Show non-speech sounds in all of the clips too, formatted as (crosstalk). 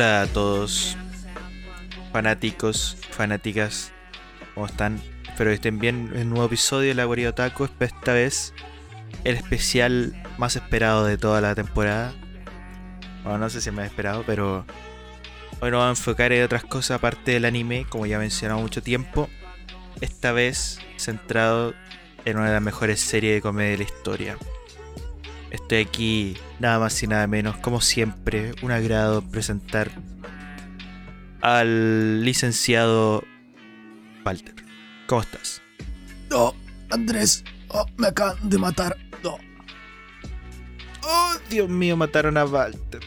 Hola a todos, fanáticos, fanáticas, ¿cómo están? Espero que estén bien. Un nuevo episodio de La Guarida Otaku, esta vez el especial más esperado de toda la temporada. Bueno, no sé si me ha esperado, pero hoy nos vamos a enfocar en otras cosas aparte del anime, como ya mencionado mucho tiempo. Esta vez centrado en una de las mejores series de comedia de la historia. Estoy aquí nada más y nada menos, como siempre, un agrado presentar al licenciado Walter. ¿Cómo estás? No, Andrés, oh, me acaban de matar. No. Oh, Dios mío, mataron a Walter.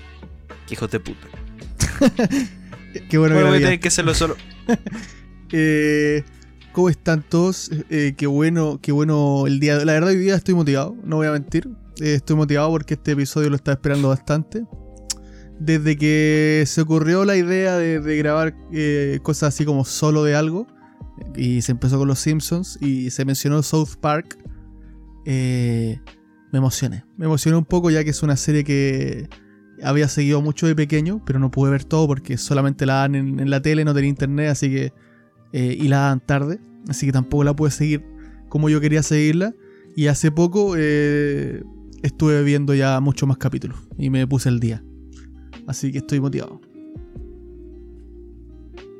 Qué hijo de puta. (laughs) Qué bueno, Bueno, voy a que tener que hacerlo solo. (laughs) Eh, ¿Cómo están todos? Eh, qué bueno, qué bueno el día. La verdad hoy día estoy motivado, no voy a mentir. Estoy motivado porque este episodio lo estaba esperando bastante. Desde que se ocurrió la idea de, grabar eh, cosas así como solo de algo. Y se empezó con los Simpsons y se mencionó South Park. eh, me emocioné. Me emocioné un poco ya que es una serie que había seguido mucho de pequeño, pero no pude ver todo porque solamente la dan en, en la tele, no tenía internet, así que eh, y la dan tarde, así que tampoco la pude seguir como yo quería seguirla. Y hace poco eh, estuve viendo ya muchos más capítulos y me puse el día. Así que estoy motivado.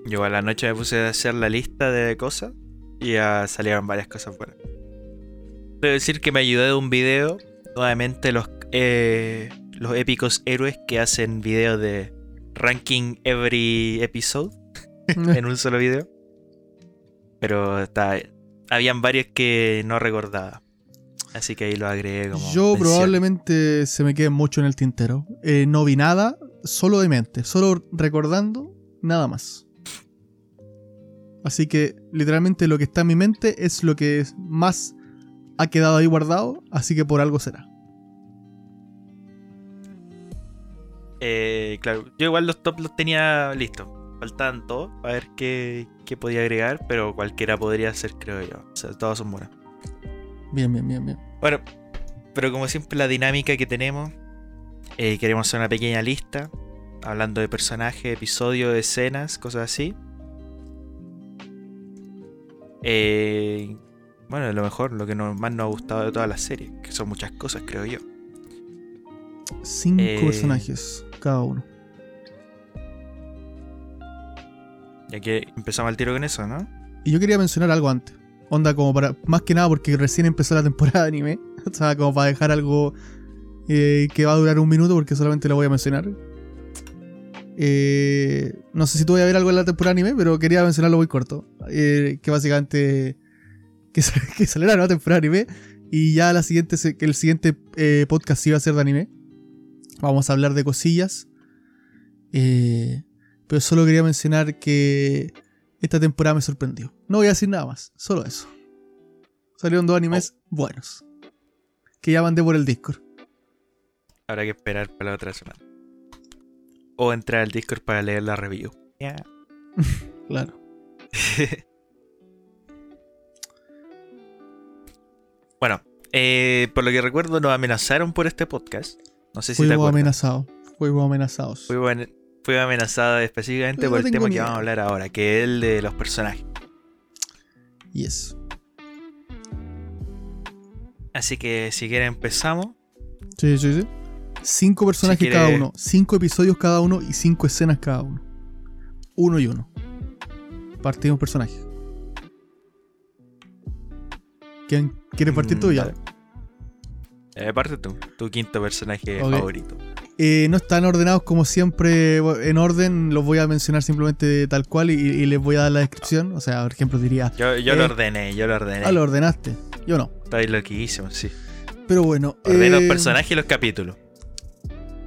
Yo a la noche me puse a hacer la lista de cosas y ya salieron varias cosas buenas. Debo decir que me ayudé de un video, nuevamente los, eh, los épicos héroes que hacen videos de ranking every episode (laughs) en un solo video. Pero está, habían varios que no recordaba. Así que ahí lo agregué como. Yo mención. probablemente se me quede mucho en el tintero. Eh, no vi nada, solo de mente, solo recordando, nada más. Así que literalmente lo que está en mi mente es lo que más ha quedado ahí guardado, así que por algo será. Eh, claro, yo igual los top los tenía listos. Faltaban todos para ver qué, qué podía agregar, pero cualquiera podría ser, creo yo. O sea, todos son buenos. Bien, bien, bien, bien. Bueno, pero como siempre la dinámica que tenemos, eh, queremos hacer una pequeña lista, hablando de personajes, episodios, escenas, cosas así. Eh, bueno, lo mejor, lo que nos- más nos ha gustado de toda la serie, que son muchas cosas, creo yo. Cinco Eh, personajes cada uno. Ya que empezamos al tiro con eso, ¿no? Y yo quería mencionar algo antes. Onda como para. Más que nada porque recién empezó la temporada de anime. (laughs) O sea, como para dejar algo eh, que va a durar un minuto porque solamente lo voy a mencionar. Eh, no sé si tú voy a ver algo en la temporada de anime, pero quería mencionarlo muy corto. Eh, que básicamente. Que, sa- (laughs) que saliera la nueva temporada anime. Y ya la siguiente, que el siguiente eh, podcast iba a ser de anime. Vamos a hablar de cosillas. Pero solo quería mencionar que esta temporada me sorprendió. No voy a decir nada más, solo eso. Salieron dos animes buenos. Que ya mandé por el Discord. Habrá que esperar para la otra semana. O entrar al Discord para leer la review. Ya. (laughs) Claro. (laughs) bueno, eh, por lo que recuerdo, nos amenazaron por este podcast. No sé si te Fuimos acuerdas. amenazados. Fuimos amenazados. Fuimos, fuimos amenazados específicamente por el tema que vamos a hablar ahora, que es el de los personajes. Yes. Así que si quieren empezamos. Sí, sí, sí. Cinco personajes quiere- cada uno. Cinco episodios cada uno y cinco escenas cada uno. Uno y uno. Partimos personaje. ¿Quién quiere partir tú Mm, ya? dale. Eh, parte tú, tu quinto personaje favorito. Eh, no están ordenados como siempre en orden, los voy a mencionar simplemente tal cual y, y les voy a dar la descripción. O sea, por ejemplo, diría, Yo, yo Eh, lo ordené, yo lo ordené. ah, lo ordenaste. Yo no. Estoy loquísimo, sí. Pero bueno. Ordené los eh, personajes y los capítulos.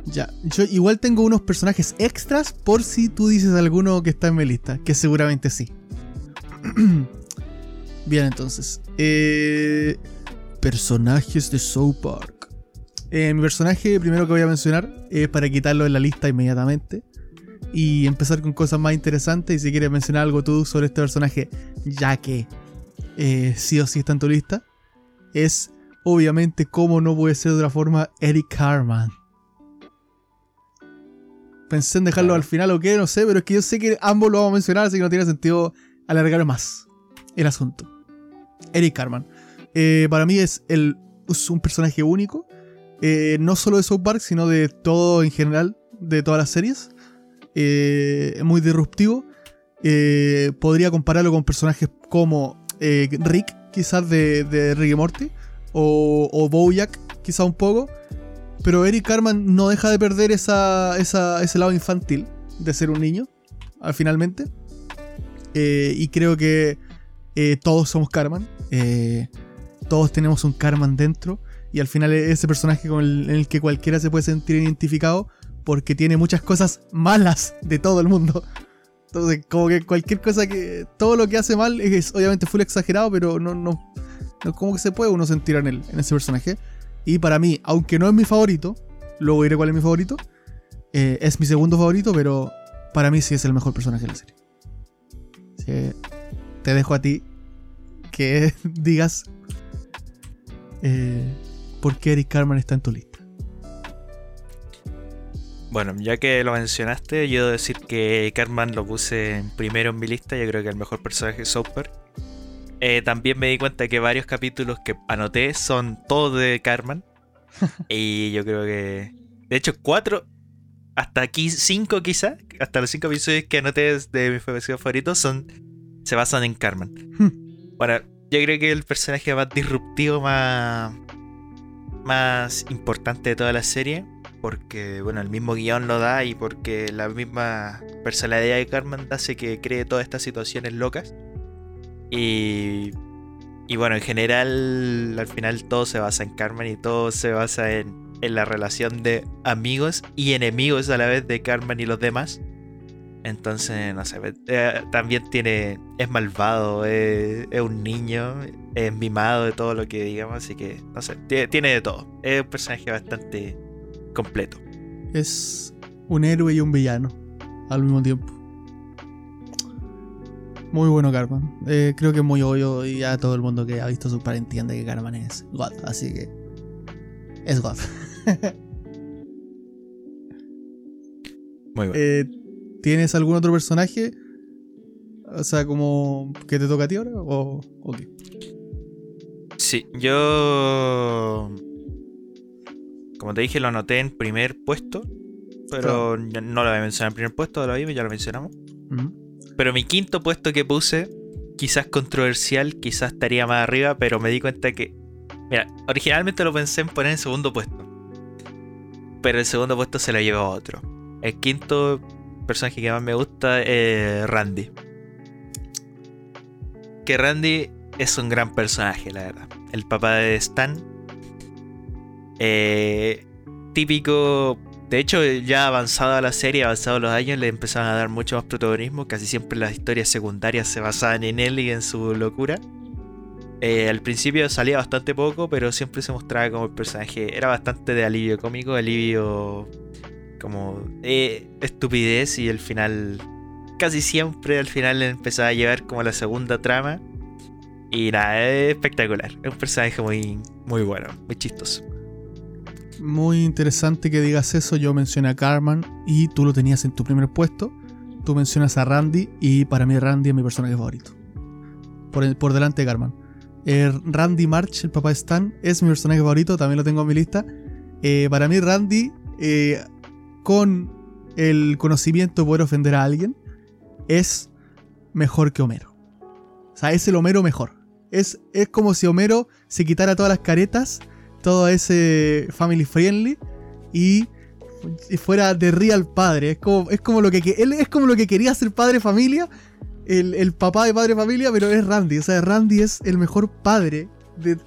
Ya, yo igual tengo unos personajes extras por si tú dices alguno que está en mi lista, que seguramente sí. (clears throat) Bien, entonces. eh, personajes de South Park. Eh, mi personaje primero que voy a mencionar es para quitarlo de la lista inmediatamente. Y empezar con cosas más interesantes. Y si quieres mencionar algo tú sobre este personaje, ya que eh, sí o sí está en tu lista, es obviamente, como no puede ser de otra forma, Eric Carman. Pensé en dejarlo al final o qué, no sé, pero es que yo sé que ambos lo vamos a mencionar, así que no tiene sentido alargar más el asunto. Eric Carman. Eh, para mí es, el, un personaje único, eh, no solo de South Park, sino de todo en general, de todas las series. Eh, muy disruptivo. podría compararlo con personajes como Rick, quizás de, de Rick y Morty, o, o Bojack, quizás un poco. Pero Eric Carman no deja de perder esa, ese lado infantil de ser un niño, al finalmente. y creo que todos somos Carman. Eh, todos tenemos un Carman dentro y al final es ese personaje con el, en el que cualquiera se puede sentir identificado porque tiene muchas cosas malas de todo el mundo. Entonces, como que cualquier cosa que. Todo lo que hace mal es obviamente full exagerado, pero no, no, no como que se puede uno sentir en él, en ese personaje. Y para mí, aunque no es mi favorito, luego diré cuál es mi favorito, eh, es mi segundo favorito, pero para mí sí es el mejor personaje de la serie. Así te dejo a ti que (laughs) digas eh, por qué Eric Carman está en tu lista. Bueno, ya que lo mencionaste, yo debo decir que Carman lo puse primero en mi lista. Yo creo que el mejor personaje es Soper. Eh, también me di cuenta que varios capítulos que anoté son todos de Carman. (laughs) y yo creo que. De hecho, cuatro. Hasta aquí cinco quizás. Hasta los cinco episodios que anoté de mis episodios favoritos son. Se basan en Carman. bueno, yo creo que el personaje más disruptivo, más, más importante de toda la serie, porque bueno, el mismo guion lo da y porque la misma personalidad de Carmen hace que cree todas estas situaciones locas. Y, y bueno, en general, al final todo se basa en Carmen y todo se basa en, en la relación de amigos y enemigos a la vez de Carmen y los demás. Entonces, no sé, eh, también tiene, es malvado, es, un niño, es mimado de todo lo que digamos, así que, no sé, tiene, de todo. Es un personaje bastante completo. Es un héroe y un villano al mismo tiempo. Muy bueno Carman. Eh, creo que es muy obvio y ya todo el mundo que ha visto Super entiende que Carman es God, así que es God. (laughs) muy bueno. Eh, ¿Tienes algún otro personaje? O sea, como que te toca a ti ahora o, qué? Sí, yo... Como te dije, lo anoté en primer puesto. Pero no lo voy a mencionar en primer puesto, lo ya lo mencionamos. Pero mi quinto puesto que puse, quizás controversial, quizás estaría más arriba, pero me di cuenta que... Mira, originalmente lo pensé en poner en segundo puesto. Pero el segundo puesto se lo llevó a otro. El quinto personaje que más me gusta es Randy. Que Randy es un gran personaje, la verdad. El papá de Stan. Eh, típico. De hecho, ya avanzada la serie, avanzados los años, le empezaron a dar mucho más protagonismo. Casi siempre las historias secundarias se basaban en él y en su locura. Eh, al principio salía bastante poco, pero siempre se mostraba como el personaje. Era bastante de alivio cómico, alivio como eh, estupidez y el final casi siempre al final empezaba a llevar como la segunda trama y nada, es espectacular, es un personaje muy, muy bueno, muy chistoso. Muy interesante que digas eso, yo mencioné a Carman y tú lo tenías en tu primer puesto, tú mencionas a Randy y para mí Randy es mi personaje favorito, por, por delante de Carman. Eh, Randy March, el papá de Stan, es mi personaje favorito, también lo tengo en mi lista. Eh, para mí Randy con el conocimiento de poder ofender a alguien, es mejor que Homero. O sea, es el Homero mejor. Es, es como si Homero se quitara todas las caretas, todo ese family friendly y, fuera de real padre. Es como, es como lo que él es como lo que quería ser padre familia, el, papá de padre familia, pero es Randy. O sea, Randy es el mejor padre de,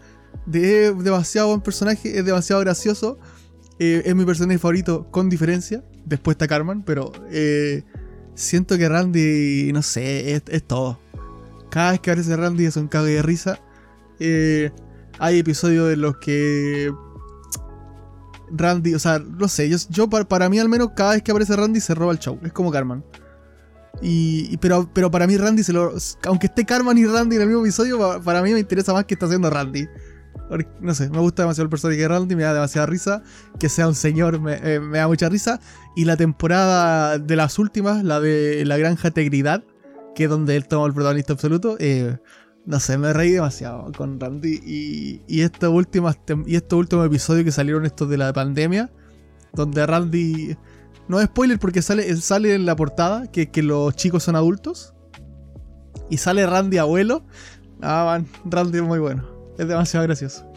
de demasiado buen personaje, es demasiado gracioso. Eh, es mi personaje favorito con diferencia. Después está Carmen, pero eh, siento que Randy, no sé, es, todo. Cada vez que aparece Randy es un cago de risa. Eh, hay episodios en los que Randy, o sea, no sé, yo, para, mí al menos cada vez que aparece Randy se roba el show. Es como Carmen. Y, pero, pero para mí Randy se lo... Aunque esté Carmen y Randy en el mismo episodio, para, mí me interesa más que está haciendo Randy. No sé, me gusta demasiado el personaje de Randy, me da demasiada risa. Que sea un señor me, eh, me da mucha risa. Y la temporada de las últimas, la de La Granja Tegridad, que es donde él toma el protagonista absoluto, eh, no sé, me reí demasiado con Randy. Y, y, estos últimos, y estos últimos episodios que salieron estos de la pandemia, donde Randy. No es spoiler porque sale, sale en la portada que, que los chicos son adultos. Y sale Randy abuelo. Ah, man, Randy es muy bueno. Es demasiado gracioso.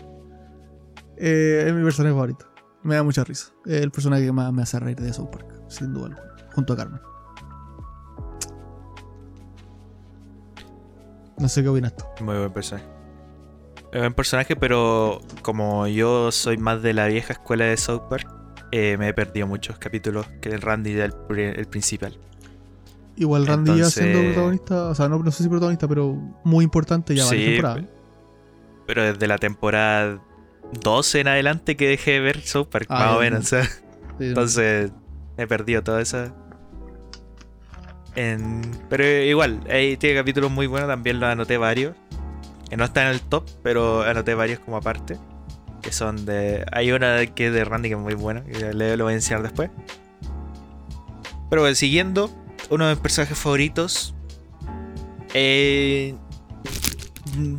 Eh, es mi personaje favorito. Me da mucha risa. Es el personaje que más me hace reír de South Park, sin duda alguna. Junto a Carmen. No sé qué opinas tú. Muy buen personaje. Es buen personaje, pero como yo soy más de la vieja escuela de South Park, eh, me he perdido muchos capítulos que el Randy del el principal. Igual Randy ya siendo protagonista, o sea, no, sé si protagonista, pero muy importante ya sí, temporada. Pero desde la temporada 12 en adelante que dejé de ver South Park, ah, más o menos. O sea, entonces he perdido toda esa. Pero igual, ahí tiene capítulos muy buenos, también los anoté varios. Que no están en el top, pero anoté varios como aparte. Que son de. Hay una que es de Randy que es muy buena, que le lo voy a enseñar después. Pero bueno, siguiendo, uno de mis personajes favoritos. Eh,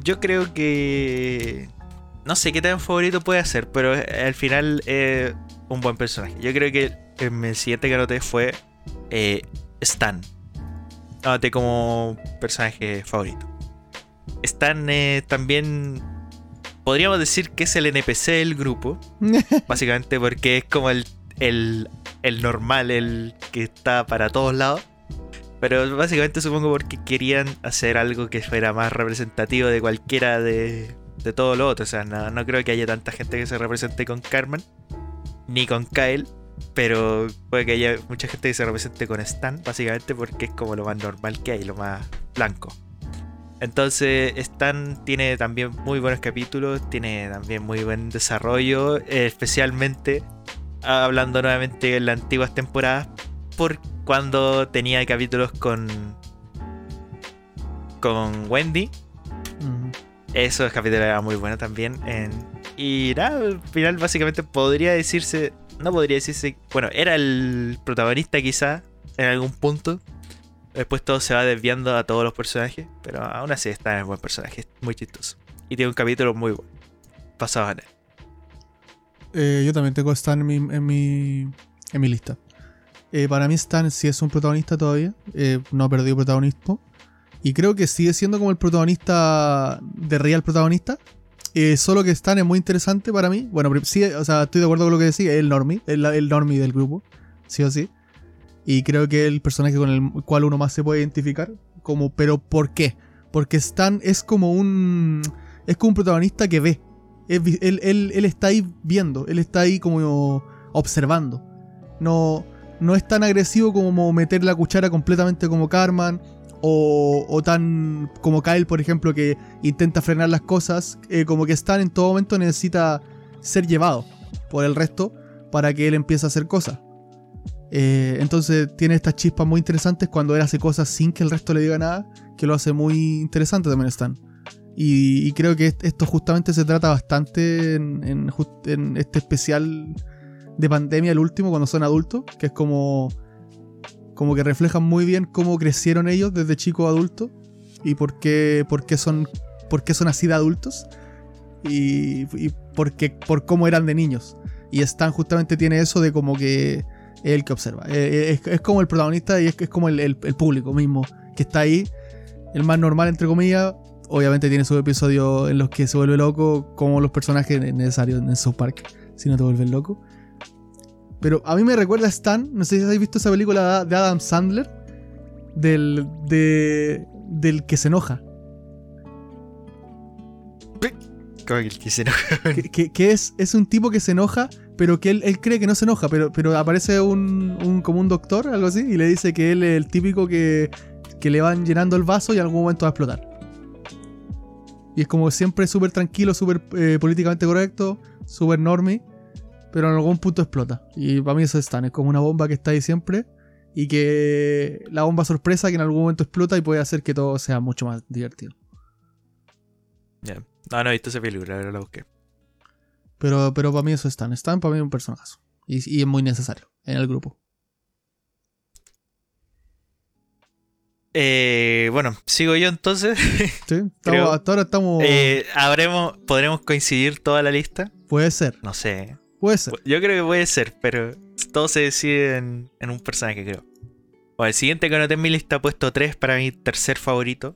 yo creo que. No sé qué tan favorito puede ser, pero al final es un buen personaje. Yo creo que el siguiente que anoté fue eh, Stan. Anoté como personaje favorito. Stan eh, también. Podríamos decir que es el NPC del grupo. (laughs) básicamente porque es como el, el, el normal, el que está para todos lados. Pero básicamente supongo porque querían hacer algo que fuera más representativo de cualquiera de, de todo lo otro. O sea, no, creo que haya tanta gente que se represente con Carmen, ni con Kyle. Pero puede que haya mucha gente que se represente con Stan, básicamente porque es como lo más normal que hay, lo más blanco. Entonces, Stan tiene también muy buenos capítulos, tiene también muy buen desarrollo, especialmente hablando nuevamente en las antiguas temporadas, porque cuando tenía capítulos con con Wendy. Esos capítulos eran muy buenos también. y nada, al final básicamente podría decirse, no podría decirse, bueno, era el protagonista quizá en algún punto. Después todo se va desviando a todos los personajes, pero aún así está en buen personaje, muy chistoso. Y tiene un capítulo muy bueno. Pasado en él. Eh, yo también tengo Stan en mi, en mi, en mi lista. Eh, para mí Stan sí es un protagonista todavía. Eh, no ha perdido protagonismo. Y creo que sigue siendo como el protagonista de real protagonista. Eh, solo que Stan es muy interesante para mí. Bueno, sí, o sea, estoy de acuerdo con lo que decía. Es el normie. El, el normie del grupo. Sí o sí. Y creo que es el personaje con el cual uno más se puede identificar. Como, pero ¿por qué? Porque Stan es como un. Es como un protagonista que ve. Él, él, él está ahí viendo. Él está ahí como observando. No no es tan agresivo como meter la cuchara completamente como Carman. O, tan como Kyle, por ejemplo, que intenta frenar las cosas. Eh, como que Stan en todo momento necesita ser llevado por el resto para que él empiece a hacer cosas. Eh, entonces tiene estas chispas muy interesantes cuando él hace cosas sin que el resto le diga nada, que lo hace muy interesante también Stan. Y, creo que esto justamente se trata bastante en este especial de pandemia, el último, cuando son adultos, que es como, como que reflejan muy bien cómo crecieron ellos desde chicos a adultos y por qué, por qué, son, por qué son así de adultos y, y por, por cómo eran de niños. Y Stan justamente tiene eso de como que es el que observa. Eh, eh, es, como el protagonista y es, es como el, público mismo que está ahí, el más normal entre comillas. Obviamente tiene sus episodios en los que se vuelve loco, como los personajes necesarios en South Park, si no te vuelves loco. Pero a mí me recuerda a Stan, no sé si habéis visto esa película de Adam Sandler, del, de, del que se enoja. ¿Cómo que el que se enoja? (laughs) que, es, es un tipo que se enoja, pero que él, cree que no se enoja, pero, pero aparece un, un, como un doctor, algo así, y le dice que él es el típico que, que le van llenando el vaso y en algún momento va a explotar. Y es como siempre súper tranquilo, súper eh, políticamente correcto, súper normie pero en algún punto explota. Y para mí eso es Stan, es como una bomba que está ahí siempre y que la bomba sorpresa que en algún momento explota y puede hacer que todo sea mucho más divertido. No, no he visto esa película, ahora la busqué. Pero, pero para mí eso es Stan. Stan para mí es un personaje. Y, y es muy necesario en el grupo. Eh, bueno, sigo yo entonces. (laughs) ¿Sí? Estamos- Creo- hasta ahora estamos. Eh, ¿habremos, ¿Podremos coincidir toda la lista? puede ser, No sé. Puede ser. Yo creo que puede ser, pero todo se decide en, un personaje, creo. Bueno, el siguiente que anoté en mi lista, puesto 3 para mi tercer favorito.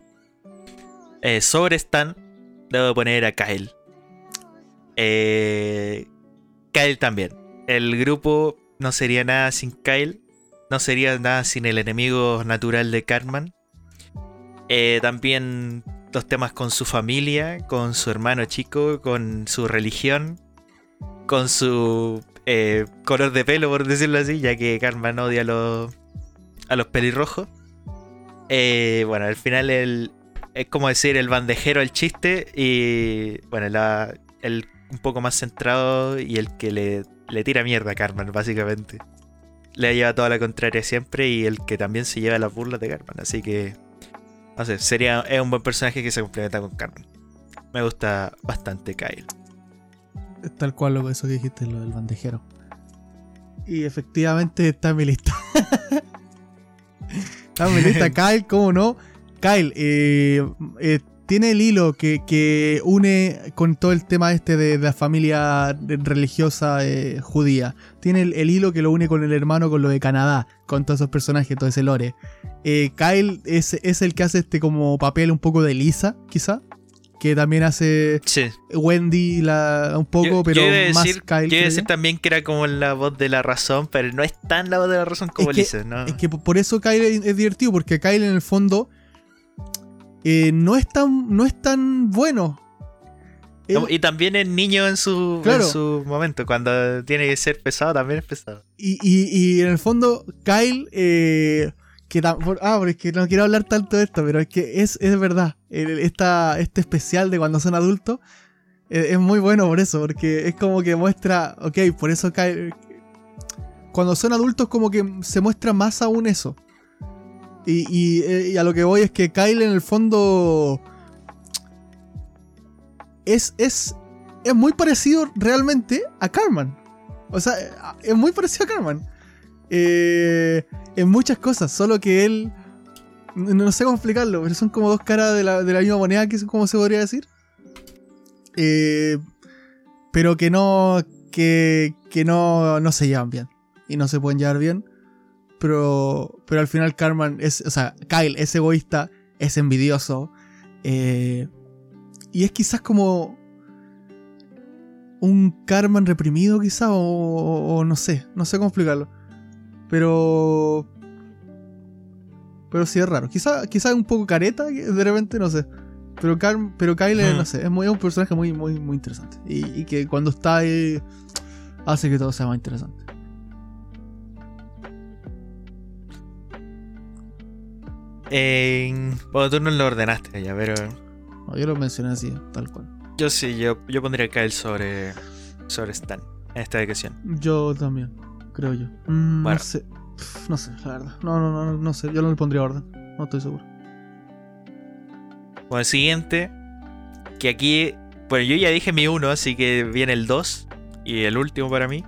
Eh, sobre Stan, debo poner a Kyle. Eh, Kyle también. El grupo no sería nada sin Kyle. No sería nada sin el enemigo natural de Cartman. Eh, también los temas con su familia, con su hermano chico, con su religión, con su eh, color de pelo, por decirlo así, ya que Cartman odia a los, a los pelirrojos. Eh, bueno, al final el, es como decir el bandejero el chiste y bueno, la- el un poco más centrado y el que le, le tira mierda a Cartman, básicamente. Le lleva toda la contraria siempre y el que también se lleva las burlas de Cartman, así que no sé, sería es un buen personaje que se complementa con Cartman. Me gusta bastante Kyle. Tal cual lo eso que dijiste, lo del bandejero. Y efectivamente está en mi lista. (laughs) está en mi lista, (laughs) Kyle, ¿cómo no? Kyle, eh, eh, tiene el hilo que, que une con todo el tema este de, de la familia religiosa eh, judía. Tiene el, el hilo que lo une con el hermano, con lo de Canadá, con todos esos personajes, todo ese lore. Kyle es, es el que hace este como papel un poco de Lisa, quizá. Que también hace Sí. Wendy la, un poco, Yo- pero yo más Kyle. creo decir también que era como la voz de la razón, pero no es tan la voz de la razón como Es que- ¿no? Es que por eso Kyle es, divertido, porque Kyle en el fondo eh, no, es tan, no es tan bueno. Él- Y también es niño en su, Claro. en su momento. Cuando tiene que ser pesado, también es pesado. y, y- y en el fondo Kyle... eh, que ah, pero es que no quiero hablar tanto de esto, pero es que es, es verdad. Esta, este especial de cuando son adultos eh, es muy bueno por eso, porque es como que muestra, ok, por eso Kyle... Cuando son adultos como que se muestra más aún eso. Y, y, eh, y a lo que voy es que Kyle en el fondo es, es, es muy parecido realmente a Carmen. O sea, es muy parecido a Carmen. Eh, en muchas cosas, solo que él... No, sé cómo explicarlo, pero son como dos caras de la, de la misma moneda, que es como se podría decir. Eh, pero que no... Que, que no, no se llevan bien. Y no se pueden llevar bien. Pero, pero al final Carmen es... O sea, Kyle es egoísta, es envidioso. eh, y es quizás como un Carmen reprimido quizá o, o- o no sé, no sé cómo explicarlo. Pero pero sí es raro. Quizá quizá un poco careta de repente no sé. Pero Car- pero Kyle Hmm. no sé, es, muy, es un personaje muy muy muy interesante y, y que cuando está ahí hace que todo sea más interesante. En- Bueno, tú no lo ordenaste ya, pero No, yo lo mencioné así, tal cual. yo sí, yo, yo pondría Kyle sobre, sobre Stan en esta ocasión. Yo también, creo yo. Mm, Bueno. No sé. Pff, No sé, la verdad. No, no, no, no sé. Yo no le pondría orden. No estoy seguro. Bueno, el siguiente, que aquí, bueno, yo ya dije mi uno, así que viene el 2 y el último para mí.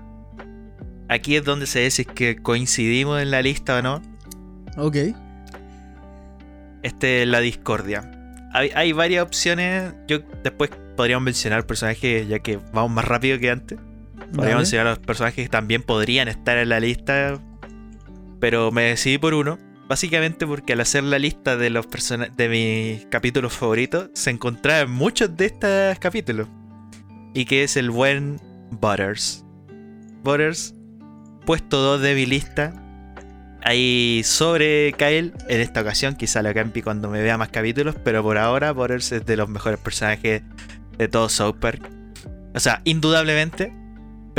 Aquí es donde se ve si es que coincidimos en la lista o no. Ok. Este es la discordia. Hay, hay varias opciones. Yo después podríamos mencionar personajes, ya que vamos más rápido que antes. Podríamos mencionar a los personajes que también podrían estar en la lista. Pero me decidí por uno. Básicamente porque al hacer la lista de los de mis capítulos favoritos, se encontraban muchos de estos capítulos. Y que es el buen Butters. Butters, puesto 2 de mi lista. Ahí sobre Kyle, en esta ocasión, quizá lo campi cuando me vea más capítulos, pero por ahora Butters es de los mejores personajes de todo South Park. O sea, indudablemente,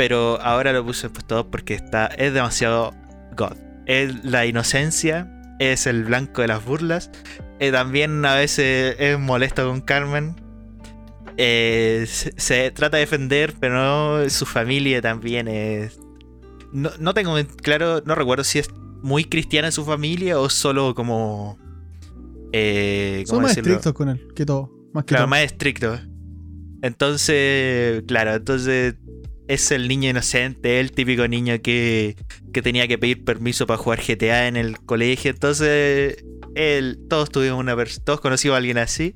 pero ahora lo puse en puesto 2 porque está, es demasiado God. Es la inocencia, es el blanco de las burlas. eh, también a veces es molesto con Carmen. eh, se, se trata de defender, pero no, su familia también es. No, no tengo en claro, no recuerdo si es muy cristiana su familia o solo como. Eh, Son ¿cómo más decirlo? estrictos con él que todo. Más que Claro, todo. más estricto. Entonces, claro, entonces es el niño inocente, el típico niño que, que tenía que pedir permiso para jugar GTA en el colegio. Entonces, él, todos tuvimos una todos conocimos a alguien así.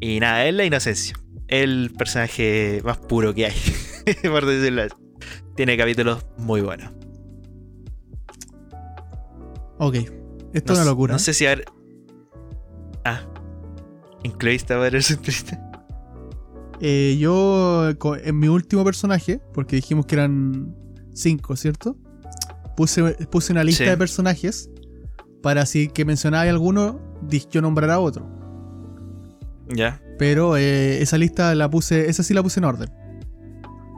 Y nada, es la inocencia. El personaje más puro que hay, (laughs) por decirlo así. Tiene capítulos muy buenos. Ok. Esto es una locura. No sé si a Ah. ¿Incluiste a Patterson triste? Eh, yo, en mi último personaje, porque dijimos que eran cinco, ¿cierto? Puse, puse una lista de personajes para así que mencionara alguno, yo nombrará otro. Ya. Pero eh, esa lista la puse, esa sí la puse en orden.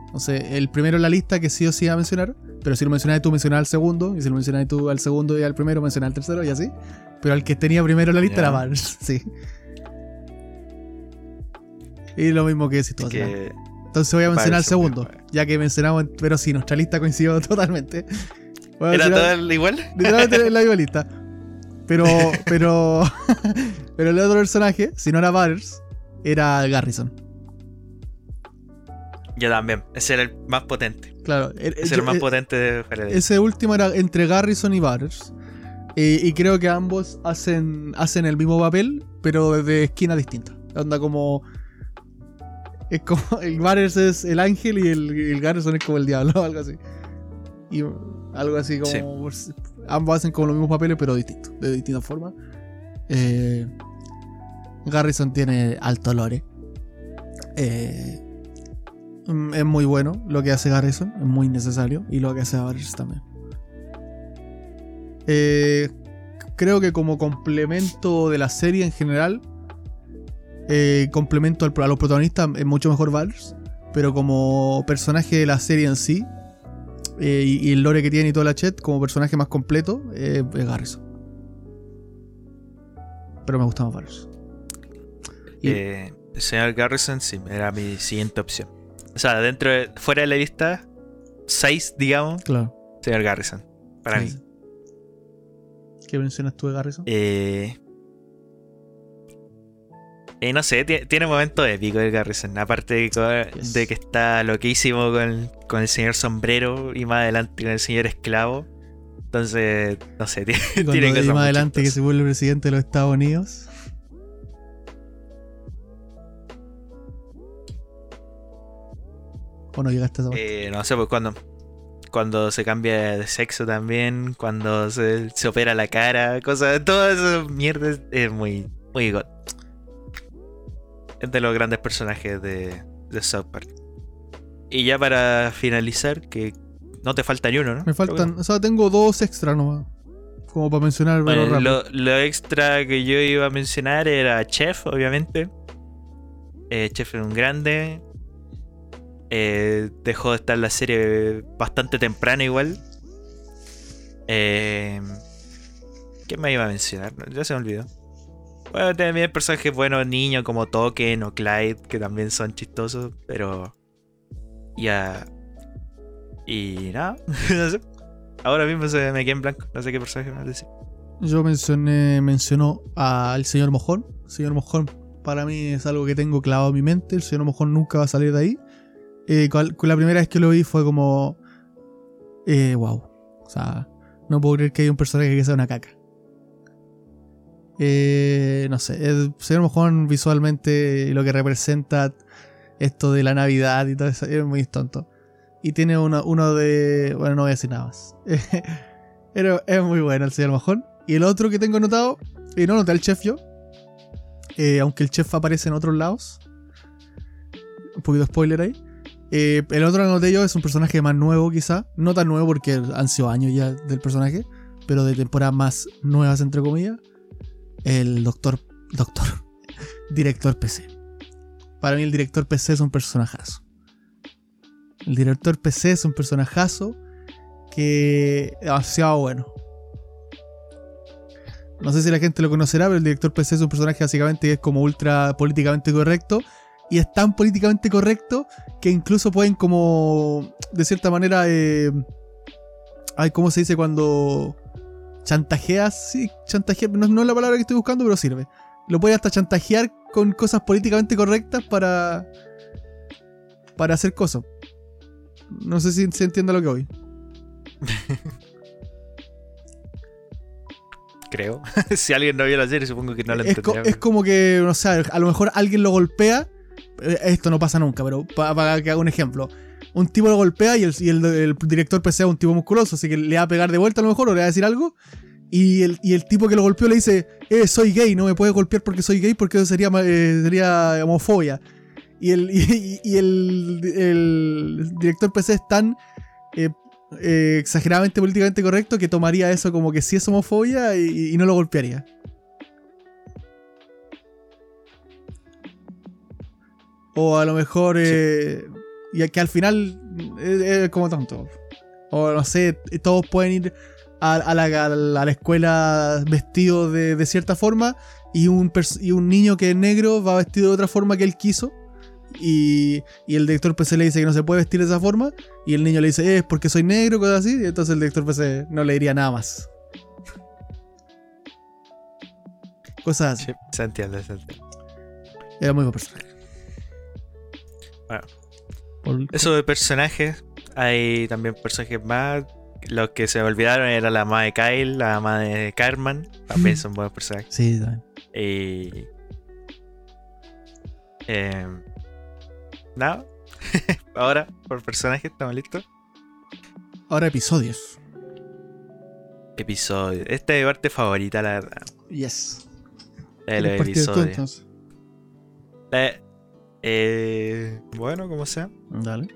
Entonces, el primero en la lista que sí o sí iba a mencionar, pero si lo mencionas tú, mencionas al segundo, y si lo mencionas tú al segundo y al primero, mencionas al tercero y así. Pero al que tenía primero en la lista era Vars, (laughs) sí. Y lo mismo que decís tú. Entonces voy a mencionar al segundo, ya que mencionamos, pero sí, nuestra lista coincidió (laughs) totalmente. ¿Era todo igual? (laughs) Literalmente la misma lista. Pero, (laughs) pero, pero el otro personaje, si no era Butters, era Garrison. Yo también. Ese era el más potente. Claro. Ese era el más eh, potente de Ese último era entre Garrison y Butters. Y, creo que ambos hacen, hacen el mismo papel, pero desde esquinas distintas. Onda como. Es como. El Butters es el ángel y el, Garrison es como el diablo, (laughs) algo así. Y algo así como. Ambos hacen como los mismos papeles, pero distintos. De distintas formas. Eh, Garrison tiene alto lore. Eh, Mm, es muy bueno lo que hace Garrison, es muy necesario, y lo que hace Varys también. Eh, creo que como complemento de la serie en general, eh, complemento a los protagonistas es mucho mejor Varys, pero como personaje de la serie en sí, eh, y, el lore que tiene y toda la chat, como personaje más completo, es Garrison. Pero me gusta más Varys. el señor Garrison sí, era mi siguiente opción. O sea, dentro de, fuera de la lista, 6, digamos. Claro. Señor Garrison. Para mí. ¿Qué mencionas tú de Garrison? Eh, eh, no sé, tiene momentos épicos el Garrison. Aparte de, que está loquísimo con, con, el señor sombrero y más adelante con el señor esclavo. Entonces, no sé, (laughs) tiene, tiene cosas más adelante que se vuelve presidente de los Estados Unidos. ¿O no llegaste a eh, No sé, pues cuando, cuando se cambia de sexo también, cuando se, opera la cara, cosas, todo eso mierda es muy, muy. Es de los grandes personajes de, de South Park. Y ya para finalizar, que no te falta ni uno, ¿no? Me faltan, o sea, tengo dos extra nomás. Como para mencionar, lo, lo, extra que yo iba a mencionar era Chef, obviamente. Eh, Chef es un grande. Eh, dejó de estar la serie bastante temprano igual. Eh, ¿Qué me iba a mencionar? Ya se me olvidó. Bueno, también personajes buenos, niños como Token o Clyde, que también son chistosos, pero. Ya. Y nada. (laughs) Ahora mismo se me quedé en blanco. No sé qué personaje a decir. Yo mencioné, mencionó al señor Mojón. El señor Mojón para mí es algo que tengo clavado en mi mente. El señor Mojón nunca va a salir de ahí. Eh, la primera vez que lo vi fue como. Eh, wow. O sea, no puedo creer que haya un personaje que sea una caca. Eh, no sé, el señor Mojón visualmente lo que representa esto de la Navidad y todo eso es muy tonto. Y tiene uno, uno de. Bueno, no voy a decir nada más. (laughs) Pero es muy bueno el señor Mojón. Y el otro que tengo notado, y no noté al chef yo, eh, aunque el chef aparece en otros lados. Un poquito spoiler ahí. Eh, el otro anoté yo es un personaje más nuevo, quizá. No tan nuevo porque han sido años ya del personaje, pero de temporadas más nuevas, entre comillas. El doctor. Doctor. (laughs) director PC. Para mí, el director PC es un personajazo. El director PC es un personajazo que demasiado bueno. No sé si la gente lo conocerá, pero el director PC es un personaje básicamente que es como ultra políticamente correcto y es tan políticamente correcto que incluso pueden como, de cierta manera, eh, ay, ¿cómo se dice cuando chantajeas? Sí, chantajear, no, es la palabra que estoy buscando, pero sirve. Lo puede hasta chantajear con cosas políticamente correctas para, para hacer cosas. No sé si se entiende lo que voy. (laughs) Creo. (laughs) si alguien no vio la serie, supongo que no es, co- entendió. es como que, no sé, a lo mejor alguien lo golpea. eh, Esto no pasa nunca, pero pa- para que haga un ejemplo. Un tipo lo golpea y el, y el- el director PC es un tipo musculoso, así que le va a pegar de vuelta a lo mejor o le va a decir algo. Y el, y el tipo que lo golpeó le dice, eh, soy gay, no me puedes golpear porque soy gay porque eso sería, eh, sería homofobia. Y el, (laughs) y, y el, el director PC es tan eh, eh, exageradamente políticamente correcto que tomaría eso como que sí es homofobia y, y no lo golpearía. O a lo mejor. eh, y que al final es, es como tonto. O no sé, todos pueden ir a, a la, a la- escuela vestidos de, de cierta forma. Y un, y un niño que es negro va vestido de otra forma que él quiso. Y, y el director PC le dice que no se puede vestir de esa forma. Y el niño le dice, "Eh, es porque soy negro, cosas así. Y entonces el director PC no le diría nada más. Cosas así. Sí, se entiende, se entiende. Era muy buen personaje. Bueno. Por- Eso de personajes, hay también personajes más. Los que se me olvidaron era la mamá de Kyle, la mamá de Carmen. También son buenos personajes. Sí, también. Y. Eh, nada. (laughs) Ahora, por personajes, ¿estamos listos? Ahora episodios. Episodio. Esta es mi parte favorita, la verdad. Yes. De los ¿Quieres partir tú, episodios. Eh, eh, bueno, como sea. Dale.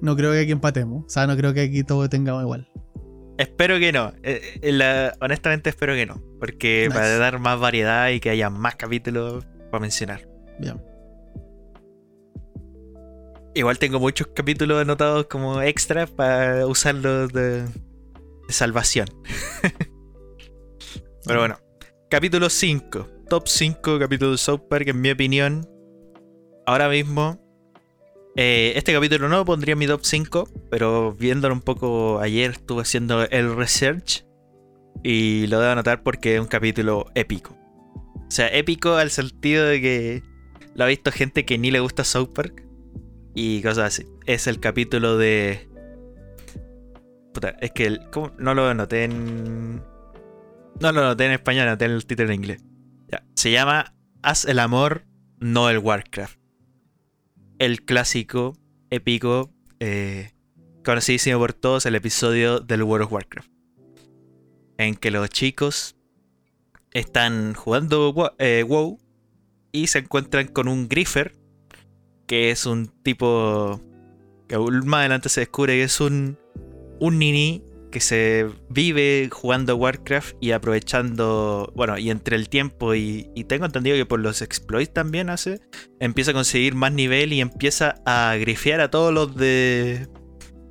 No creo que aquí empatemos. O sea, no creo que aquí todo tengamos igual. Espero que no. Eh, eh, la- honestamente espero que no. Porque Nice. para dar más variedad y que haya más capítulos para mencionar. Bien. Igual tengo muchos capítulos anotados como extra para usarlos de, de salvación. (laughs) Pero bueno. Capítulo 5. Top 5 capítulos de South Park, en mi opinión. Ahora mismo. eh, este capítulo no pondría en mi top 5. Pero viéndolo un poco ayer, estuve haciendo el research. Y lo debo anotar porque es un capítulo épico. O sea, épico al sentido de que lo ha visto gente que ni le gusta South Park. Y cosas así. Es el capítulo de. Puta, es que el- no lo anoté en. No lo anoté en español, anoté el título en inglés. Se llama Haz el amor, no el Warcraft. El clásico, épico, eh, conocidísimo por todos, el episodio del World of Warcraft. En que los chicos están jugando eh, WoW y se encuentran con un Griffer, que es un tipo que más adelante se descubre que es un, un nini que se vive jugando Warcraft y aprovechando, bueno, y entre el tiempo y, y tengo entendido que por los exploits también hace, empieza a conseguir más nivel y empieza a grifear a todos los de...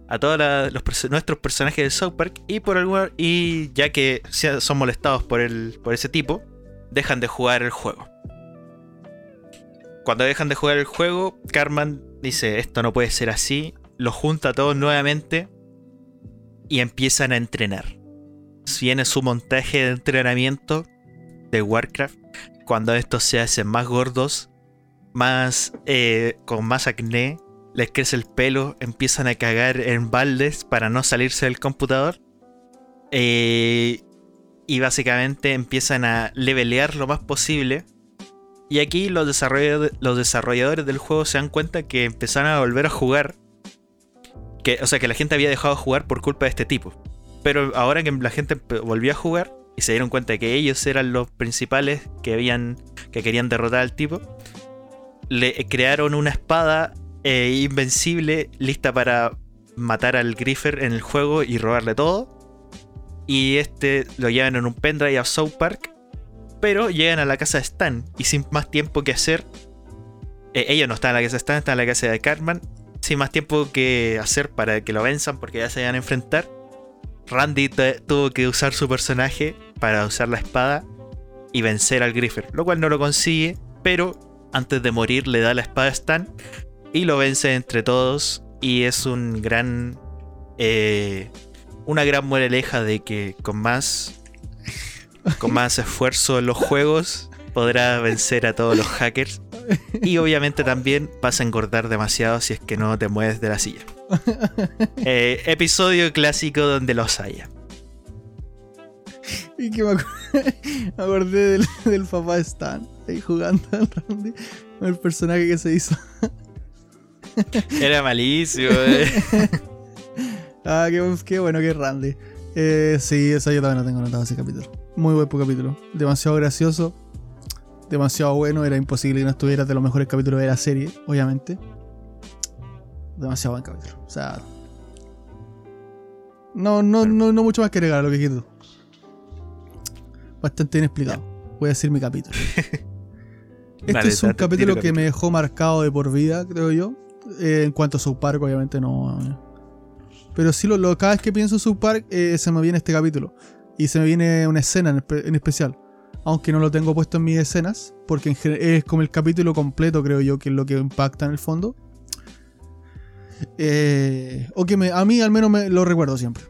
A todos los nuestros personajes de South Park y por alguna, y ya que son molestados por, el, por ese tipo, dejan de jugar el juego. Cuando dejan de jugar el juego, Carman dice, esto no puede ser así, los junta a todos nuevamente y empiezan a entrenar. Viene su montaje de entrenamiento de Warcraft, cuando estos se hacen más gordos, más eh, con más acné, les crece el pelo, empiezan a cagar en baldes para no salirse del computador. eh, y básicamente empiezan a levelear lo más posible. Y aquí los desarrolladores, los desarrolladores del juego se dan cuenta que empezaron a volver a jugar. O sea, que la gente había dejado de jugar por culpa de este tipo. Pero ahora que la gente volvió a jugar y se dieron cuenta que ellos eran los principales que habían que querían derrotar al tipo, le crearon una espada eh, invencible lista para matar al Griffer en el juego y robarle todo. Y este lo llevan en un pendrive a South Park. Pero llegan a la casa de Stan y sin más tiempo que hacer. eh, ellos no están en la casa de Stan, están en la casa de Cartman. Sin más tiempo que hacer para que lo venzan porque ya se van a enfrentar. Randy tuvo que usar su personaje para usar la espada y vencer al Griffer, lo cual no lo consigue, pero antes de morir le da la espada a Stan y lo vence entre todos y es un gran eh, una gran moraleja de que con más con más (laughs) esfuerzo en los juegos podrá vencer a todos los hackers Y obviamente también vas a engordar demasiado si es que no te mueves de la silla. (laughs) Eh, episodio clásico donde los haya. Y que me, (laughs) acordé del, del papá Stan ahí jugando al Randy. El personaje que se hizo. (laughs) Era malísimo. eh. Ah, qué, qué bueno que es Randy. Eh, sí, eso yo también lo tengo anotado ese capítulo. Muy buen capítulo. Demasiado gracioso. Demasiado bueno. Era imposible que no estuviera de los mejores capítulos de la serie, obviamente. Demasiado buen capítulo. O sea. No, no, no, no mucho más que agregar a lo que tú. Bastante bien explicado. Voy a decir mi capítulo. (laughs) Este es un date, capítulo que capítulo. me dejó marcado de por vida, creo yo. Eh, en cuanto a South Park, obviamente no. eh. Pero sí, lo, lo- cada vez que pienso en South Park, eh, se me viene este capítulo. Y se me viene una escena en, en especial. Aunque no lo tengo puesto en mis escenas, porque es como el capítulo completo, creo yo, que es lo que impacta en el fondo. Eh, o que me- a mí al menos me lo recuerdo siempre.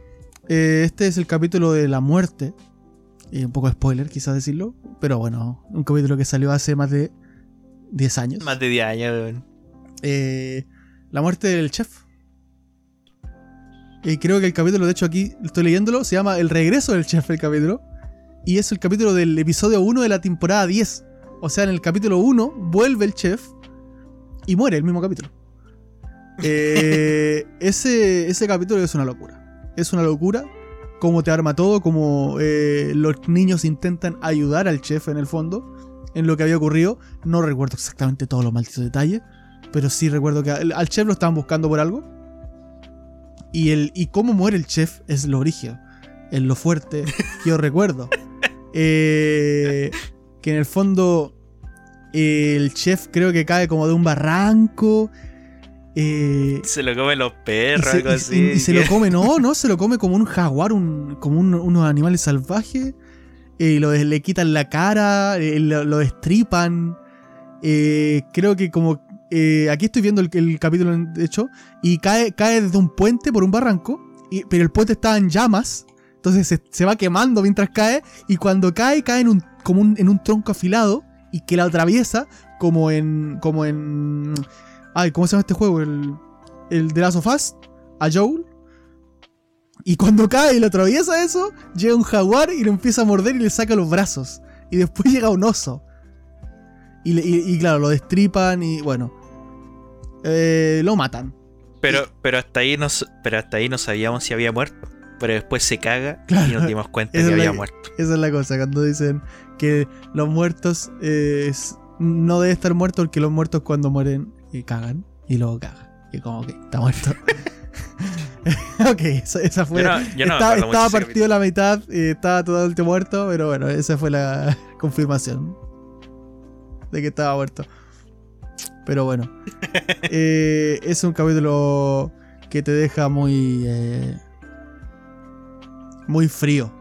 Eh, este es el capítulo de la muerte. Y un poco spoiler, quizás decirlo. Pero bueno, un capítulo que salió hace más de 10 años. Más de 10 años. weón. Eh, la muerte del chef. Y creo que el capítulo, de hecho aquí estoy leyéndolo, se llama El regreso del chef el capítulo. Y es el capítulo del episodio 1 de la temporada 10. O sea, en el capítulo 1 vuelve el chef y muere el mismo capítulo. (laughs) Eh, ese, ese capítulo es una locura. Es una locura. Cómo te arma todo, cómo eh, los niños intentan ayudar al chef en el fondo, en lo que había ocurrido. No recuerdo exactamente todos los malditos detalles, pero sí recuerdo que al, al chef lo estaban buscando por algo. Y, el, y cómo muere el chef es lo origen, es lo fuerte que yo (laughs) recuerdo. Eh, que en el fondo eh, el chef creo que cae como de un barranco. eh, Se lo comen los y perros, se, algo y- así. y- y se lo come, no, no, se lo come como un jaguar, un, como un- unos animales salvajes. eh, lo, le quitan la cara, eh, lo, lo destripan. creo que como... aquí estoy viendo el, el capítulo, de hecho, y cae, cae desde un puente por un barranco, y- pero el puente estaba en llamas, entonces se, se va quemando mientras cae, y cuando cae, cae en un, como un, en un tronco afilado, y que la atraviesa como en... como en... Ay, ¿cómo se llama este juego? El, el de Last of Us, a Joel. Y cuando cae y lo atraviesa eso, llega un jaguar y lo empieza a morder y le saca los brazos. Y después (laughs) llega un oso. Y, le- y- y claro, lo destripan y bueno. eh, lo matan. Pero, pero hasta ahí no, s- pero hasta ahí no sabíamos si había muerto. Pero después se caga Claro. y nos dimos cuenta que la había que- muerto. Esa es la cosa, cuando dicen que los muertos eh, es- no debe estar muerto porque los muertos cuando mueren eh, cagan y luego cagan. Y como que está muerto. (laughs) ok, esa, esa fue. Yo no, yo no estaba partido a la mitad, eh, estaba totalmente muerto, pero bueno, esa fue la (laughs) confirmación de que estaba muerto. Pero bueno, (laughs) eh, es un capítulo que te deja muy, eh, muy frío.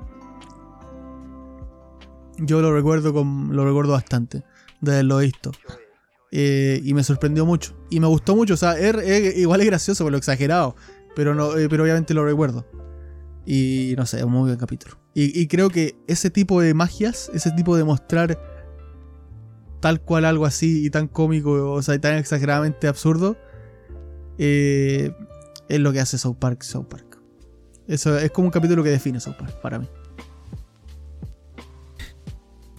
Yo lo recuerdo con, lo recuerdo bastante de haberlo visto. Eh, y me sorprendió mucho. Y me gustó mucho. O sea, igual es gracioso por lo exagerado. Pero, no, eh, pero obviamente lo recuerdo. Y no sé, es un muy buen capítulo. Y, y creo que ese tipo de magias, ese tipo de mostrar tal cual algo así y tan cómico, o sea, y tan exageradamente absurdo, eh, es lo que hace South Park South Park. Eso es como un capítulo que define South Park para mí.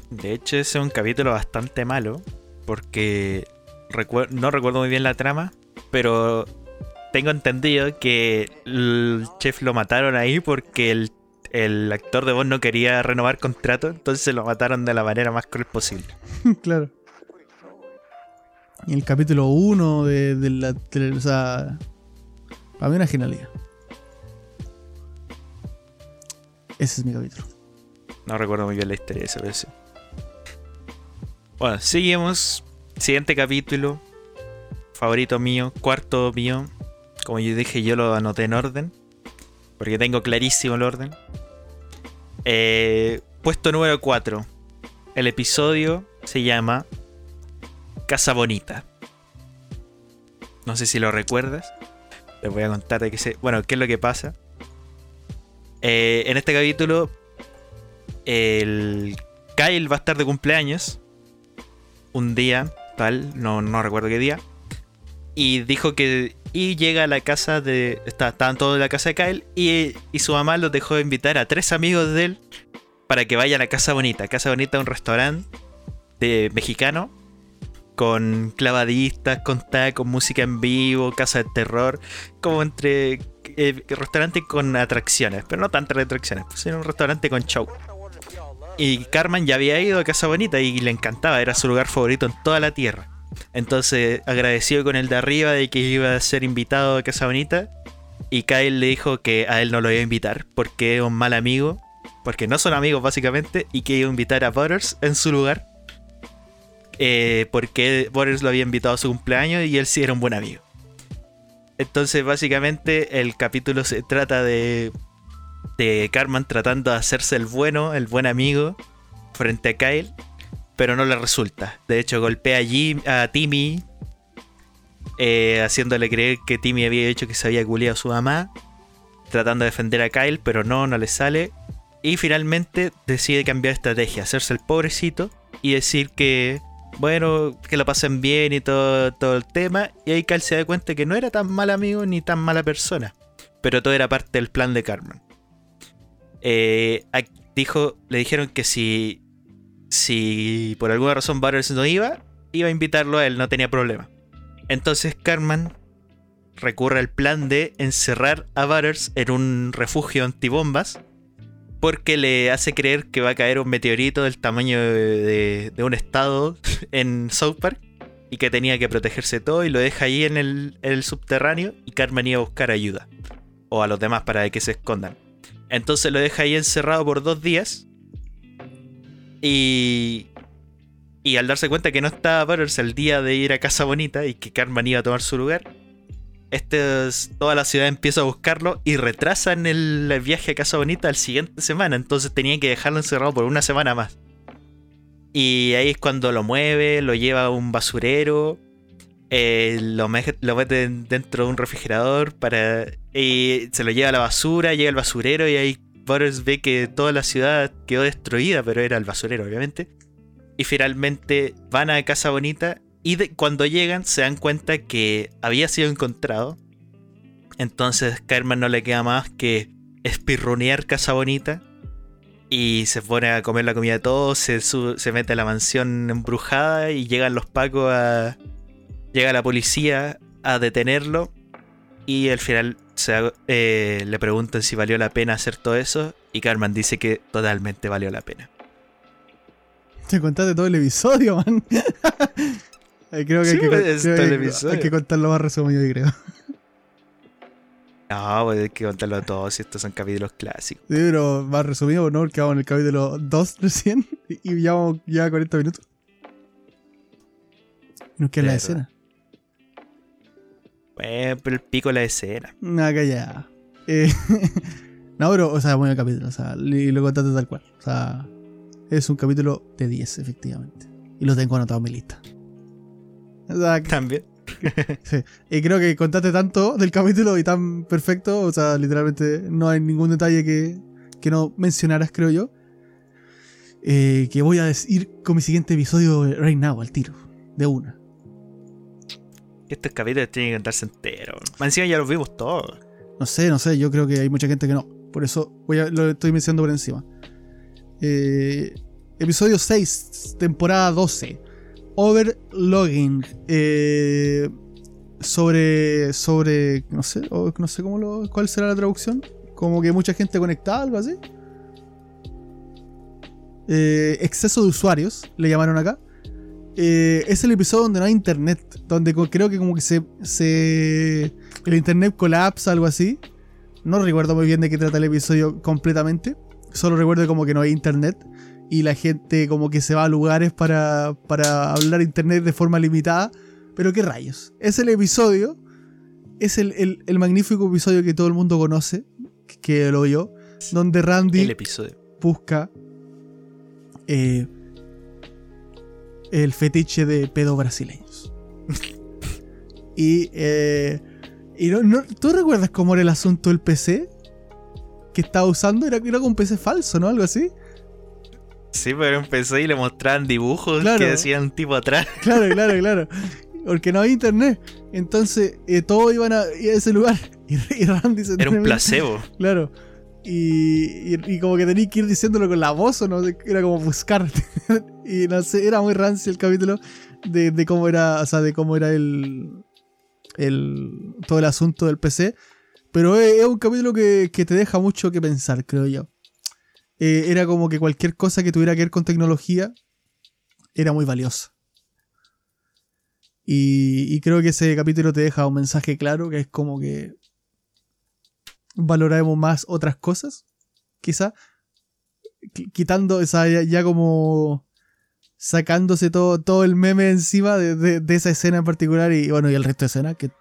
De hecho, ese es un capítulo bastante malo. Porque no recuerdo muy bien la trama. Pero tengo entendido que el chef lo mataron ahí porque el, el actor de voz no quería renovar contrato. Entonces lo mataron de la manera más cruel posible. (laughs) claro. Y el capítulo 1 de, de la. de- o sea. Para mí una genialidad. Ese es mi capítulo. No recuerdo muy bien la historia de esa versión. Bueno, seguimos. Siguiente capítulo. Favorito mío, cuarto mío. Como yo dije, yo lo anoté en orden. Porque tengo clarísimo el orden. Eh, puesto número 4. El episodio se llama Casa Bonita. No sé si lo recuerdas. Les voy a contar de qué. Bueno, qué es lo que pasa. Eh, en este capítulo el Kyle va a estar de cumpleaños un día tal, no, no recuerdo qué día. Y dijo que. Y llega a la casa de. Está, estaban todos en la casa de Kyle. Y, y su mamá los dejó invitar a tres amigos de él para que vayan a Casa Bonita. Casa Bonita es un restaurante de mexicano con clavadistas, con tacos, música en vivo, casa de terror, como entre eh, restaurante con atracciones, pero no tantas atracciones, sino un restaurante con show. Y Carmen ya había ido a Casa Bonita y le encantaba, era su lugar favorito en toda la tierra. Entonces, agradecido con el de arriba de que iba a ser invitado a Casa Bonita, y Kyle le dijo que a él no lo iba a invitar porque es un mal amigo, porque no son amigos básicamente, y que iba a invitar a Butters en su lugar eh, porque Boris lo había invitado a su cumpleaños y él sí era un buen amigo. Entonces, básicamente, el capítulo se trata de, de Carmen tratando de hacerse el bueno, el buen amigo, frente a Kyle, pero no le resulta. De hecho, golpea a, a Timmy, eh, haciéndole creer que Timmy había dicho que se había culiado a su mamá, tratando de defender a Kyle, pero no, no le sale. Y finalmente decide cambiar estrategia, hacerse el pobrecito y decir que bueno, que lo pasen bien y todo, el tema. Y ahí Cal se da cuenta que no era tan mal amigo ni tan mala persona. Pero todo era parte del plan de Carmen. Eh, dijo, le dijeron que si, si por alguna razón Butters no iba, iba a invitarlo a él, no tenía problema. Entonces Carmen recurre al plan de encerrar a Butters en un refugio antibombas porque le hace creer que va a caer un meteorito del tamaño de, un estado (laughs) en South Park y que tenía que protegerse todo y lo deja ahí en el, subterráneo y Carmen iba a buscar ayuda o a los demás para que se escondan. Entonces lo deja ahí encerrado por dos días y, y al darse cuenta que no estaba Butters el día de ir a Casa Bonita y que Carmen iba a tomar su lugar, este toda la ciudad empieza a buscarlo y retrasan el viaje a Casa Bonita al siguiente semana. Entonces tenían que dejarlo encerrado por una semana más. Y ahí es cuando lo mueve, lo lleva a un basurero, eh, lo, mete dentro de un refrigerador para y se lo lleva a la basura, llega al basurero y ahí Boris ve que toda la ciudad quedó destruida, pero era el basurero obviamente. Y finalmente van a Casa Bonita y cuando llegan se dan cuenta que había sido encontrado. Entonces Carmen no le queda más que espirronear Casa Bonita. Y se pone a comer la comida de todos, se, se mete a la mansión embrujada y llegan los pacos a... Llega la policía a detenerlo. Y al final se, eh, le preguntan si valió la pena hacer todo eso. Y Carmen dice que totalmente valió la pena. Te contaste todo el episodio, man. (laughs) creo que, hay, que, hay, que, contarlo más resumido, yo creo. (laughs) No, pues hay que contarlo todo si estos son capítulos clásicos. Sí, pero más resumido, ¿no? Porque vamos en el capítulo 2 (laughs) recién y ya vamos ya 40 minutos. No queda la escena. Bueno, pero el pico de la escena. Nada, que ya. Eh, (laughs) no, pero, o sea, bueno el capítulo, o sea, y lo contaste tal cual. O sea, es un capítulo de 10, efectivamente. Y lo tengo anotado en mi lista. También. sí. Y creo que contaste tanto del capítulo y tan perfecto, o sea, literalmente no hay ningún detalle que, que no mencionaras, creo yo. Eh, que voy a ir con mi siguiente episodio right now, al tiro, de una. Estos capítulos tienen que contarse enteros. Encima ya los vimos todos. No sé, no sé, yo creo que hay mucha gente que no. Por eso voy a, lo estoy mencionando por encima. Eh, episodio 6, temporada 12 overlogging. Eh, sobre. sobre. no sé, no sé cómo lo. cuál será la traducción. Como que mucha gente conectada, algo así. Eh, exceso de usuarios, le llamaron acá. Eh, es el episodio donde no hay internet. Donde creo que como que se. se el internet colapsa, algo así. No recuerdo muy bien de qué trata el episodio completamente. Solo recuerdo como que no hay internet y la gente como que se va a lugares para, para hablar internet de forma limitada. Pero qué rayos. Es el episodio, es el, magnífico episodio que todo el mundo conoce, que lo oyó, donde Randy el episodio. busca eh, el fetiche de pedo brasileños. (laughs) y, eh, y no, ¿tú recuerdas cómo era el asunto del PC? Que estaba usando, era, era como un PC falso, ¿no? Algo así. Sí, pero empezó y le mostraban dibujos Claro. que decían tipo atrás. (laughs) Claro, claro, claro. Porque no había internet. Entonces, eh, todos iban a, ir a ese lugar. (laughs) Y, y Randy se Era un placebo. (laughs) Claro. Y, y, y como que tenías que ir diciéndolo con la voz o no sé, era como buscar. y no sé, era muy rancio el capítulo de, de cómo era, o sea, de cómo era el, el todo el asunto del PC. Pero es, es un capítulo que, que te deja mucho que pensar, creo yo. Eh, era como que cualquier cosa que tuviera que ver con tecnología era muy valiosa. Y, y creo que ese capítulo te deja un mensaje claro que es como que valoraremos más otras cosas, quizá, qui- quitando, o sea, ya, ya como sacándose todo, todo el meme encima de, de- de esa escena en particular y bueno, y el resto de escenas que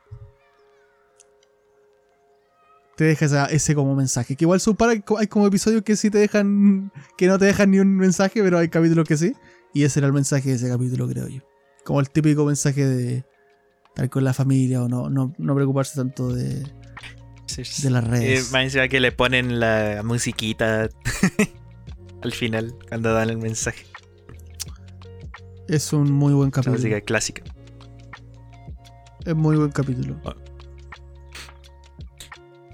te deja esa- ese como mensaje. Que igual son para, hay como episodios que sí te dejan, que no te dejan ni un mensaje, pero hay capítulos que sí. Y ese era el mensaje de ese capítulo, creo yo. Como el típico mensaje de estar con la familia o no, no, no preocuparse tanto de, de las Eh, redes. encima que le ponen la musiquita (laughs) al final, cuando dan el mensaje. Es un muy buen La capítulo. música clásica. Es muy buen capítulo. Ah.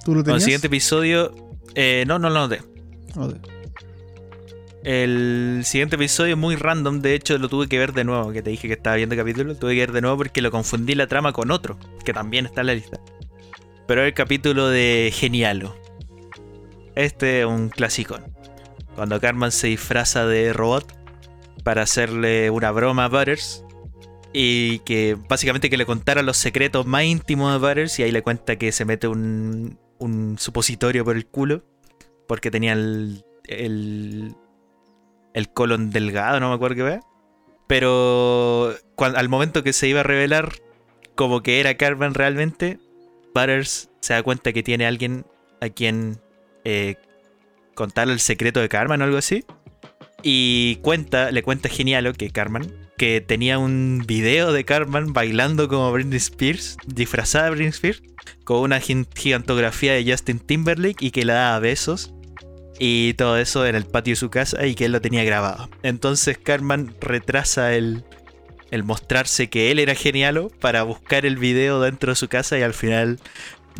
¿Tú lo el siguiente episodio. eh, no, no lo noté. Joder. El siguiente episodio es muy random, de hecho lo tuve que ver de nuevo, que te dije que estaba viendo capítulo, lo tuve que ver de nuevo porque lo confundí la trama con otro, que también está en la lista. Pero el capítulo de Genialo. Este es un clasicón. Cuando Carmen se disfraza de robot para hacerle una broma a Butters y que básicamente que le contara los secretos más íntimos de Butters y ahí le cuenta que se mete un, un supositorio por el culo porque tenía el, el, el colon delgado, no me acuerdo qué vea. Pero al momento que se iba a revelar como que era Carmen realmente, Butters se da cuenta que tiene alguien a quien eh, contarle el secreto de Carmen o algo así. Y cuenta, le cuenta Genialo que Carmen, que tenía un video de Carmen bailando como Britney Spears, disfrazada de Britney Spears, con una gigantografía de Justin Timberlake y que le daba besos. Y todo eso en el patio de su casa y que él lo tenía grabado. Entonces Carmen retrasa el, el mostrarse que él era genialo para buscar el video dentro de su casa y al final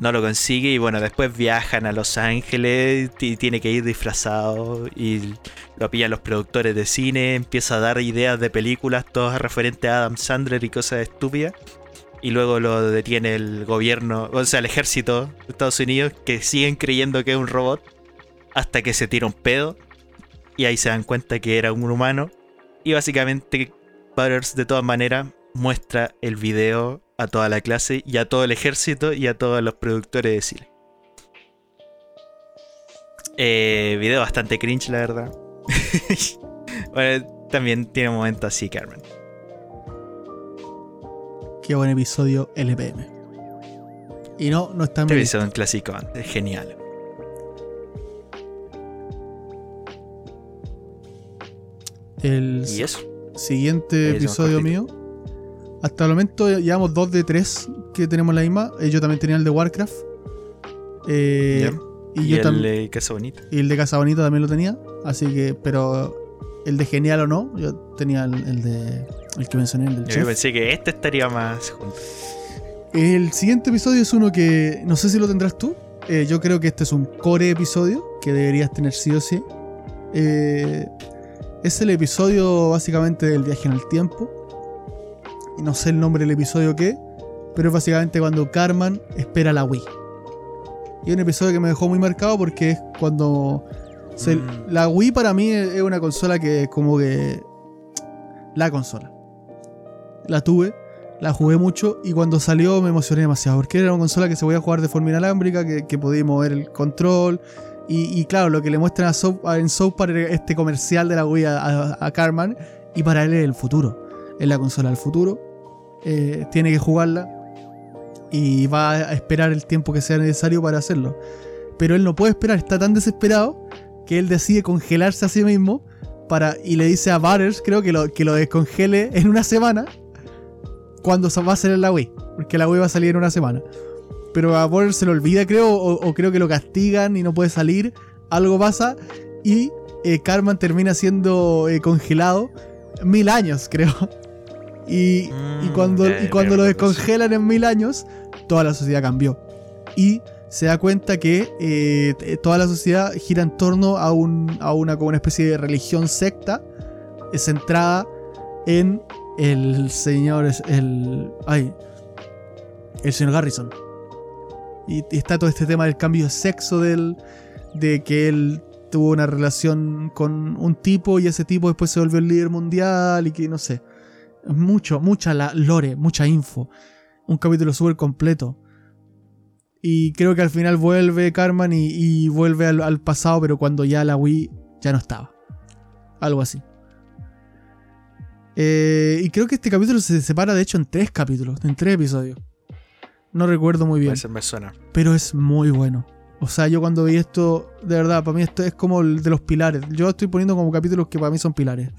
no lo consigue. Y bueno, después viajan a Los Ángeles y tiene que ir disfrazado y lo pillan los productores de cine. Empieza a dar ideas de películas, todas referentes a Adam Sandler y cosas estúpidas. Y luego lo detiene el gobierno, o sea, el ejército de Estados Unidos, que siguen creyendo que es un robot hasta que se tira un pedo y ahí se dan cuenta que era un humano y básicamente Butters de todas maneras muestra el video a toda la clase y a todo el ejército y a todos los productores de cine. Eh, video bastante cringe la verdad. (laughs) bueno, también tiene momentos así Carmen. Qué buen episodio LPM. Y no, no está en Este episodio un clásico, es genial. El Y eso. siguiente episodio mío. Hasta el momento llevamos dos de tres que tenemos la misma. Eh, yo también tenía el de Warcraft. Eh, y, yo el de Casa Bonita. Y el de Casa Bonita también lo tenía. Así que, pero el de Genial o no, yo tenía el, el de. El que mencioné, el del Yo chef. pensé que este estaría más junto. El siguiente episodio es uno que no sé si lo tendrás tú. Eh, yo creo que este es un core episodio que deberías tener sí o sí. Eh, es el episodio básicamente del viaje en el tiempo. Y no sé el nombre del episodio qué, pero es básicamente cuando Carmen espera la Wii. Y es un episodio que me dejó muy marcado porque es cuando... se- Mm. La Wii para mí es una consola que es como que... La consola. La tuve, la jugué mucho y cuando salió me emocioné demasiado porque era una consola que se podía jugar de forma inalámbrica, que, que podía mover el control. Y, y claro, lo que le muestran a a- en South Park era este comercial de la Wii a, a- a Carmen y para él es el futuro. Es la consola del futuro. eh, tiene que jugarla y va a esperar el tiempo que sea necesario para hacerlo. Pero él no puede esperar, está tan desesperado que él decide congelarse a sí mismo para, y le dice a Butters, creo que lo, que lo descongele en una semana cuando va a salir la Wii, porque la Wii va a salir en una semana. Pero a Butters se lo olvida, creo, o, o creo que lo castigan y no puede salir, algo pasa y eh, Carman termina siendo eh, congelado mil años, (laughs) creo. Y, y Mm, cuando, y ya cuando lo descongelan en mil años, toda la sociedad cambió. Y se da cuenta que eh, toda la sociedad gira en torno a, un, a una, como una especie de religión secta eh, centrada en el señor. El, ay, el señor Garrison. Y, y está todo este tema del cambio de sexo del, de que él tuvo una relación con un tipo y ese tipo después se volvió el líder mundial y que no sé. Mucho, mucha la lore, mucha info. Un capítulo súper completo. Y creo que al final vuelve Carmen y, y vuelve al, al pasado, pero cuando ya la Wii ya no estaba. Algo así. Eh, y creo que este capítulo se separa de hecho en tres capítulos, en tres episodios. No recuerdo muy bien me suena. pero es muy bueno. O sea, yo cuando vi esto, de verdad, para mí esto es como el de los pilares. Yo estoy poniendo como capítulos que para mí son pilares.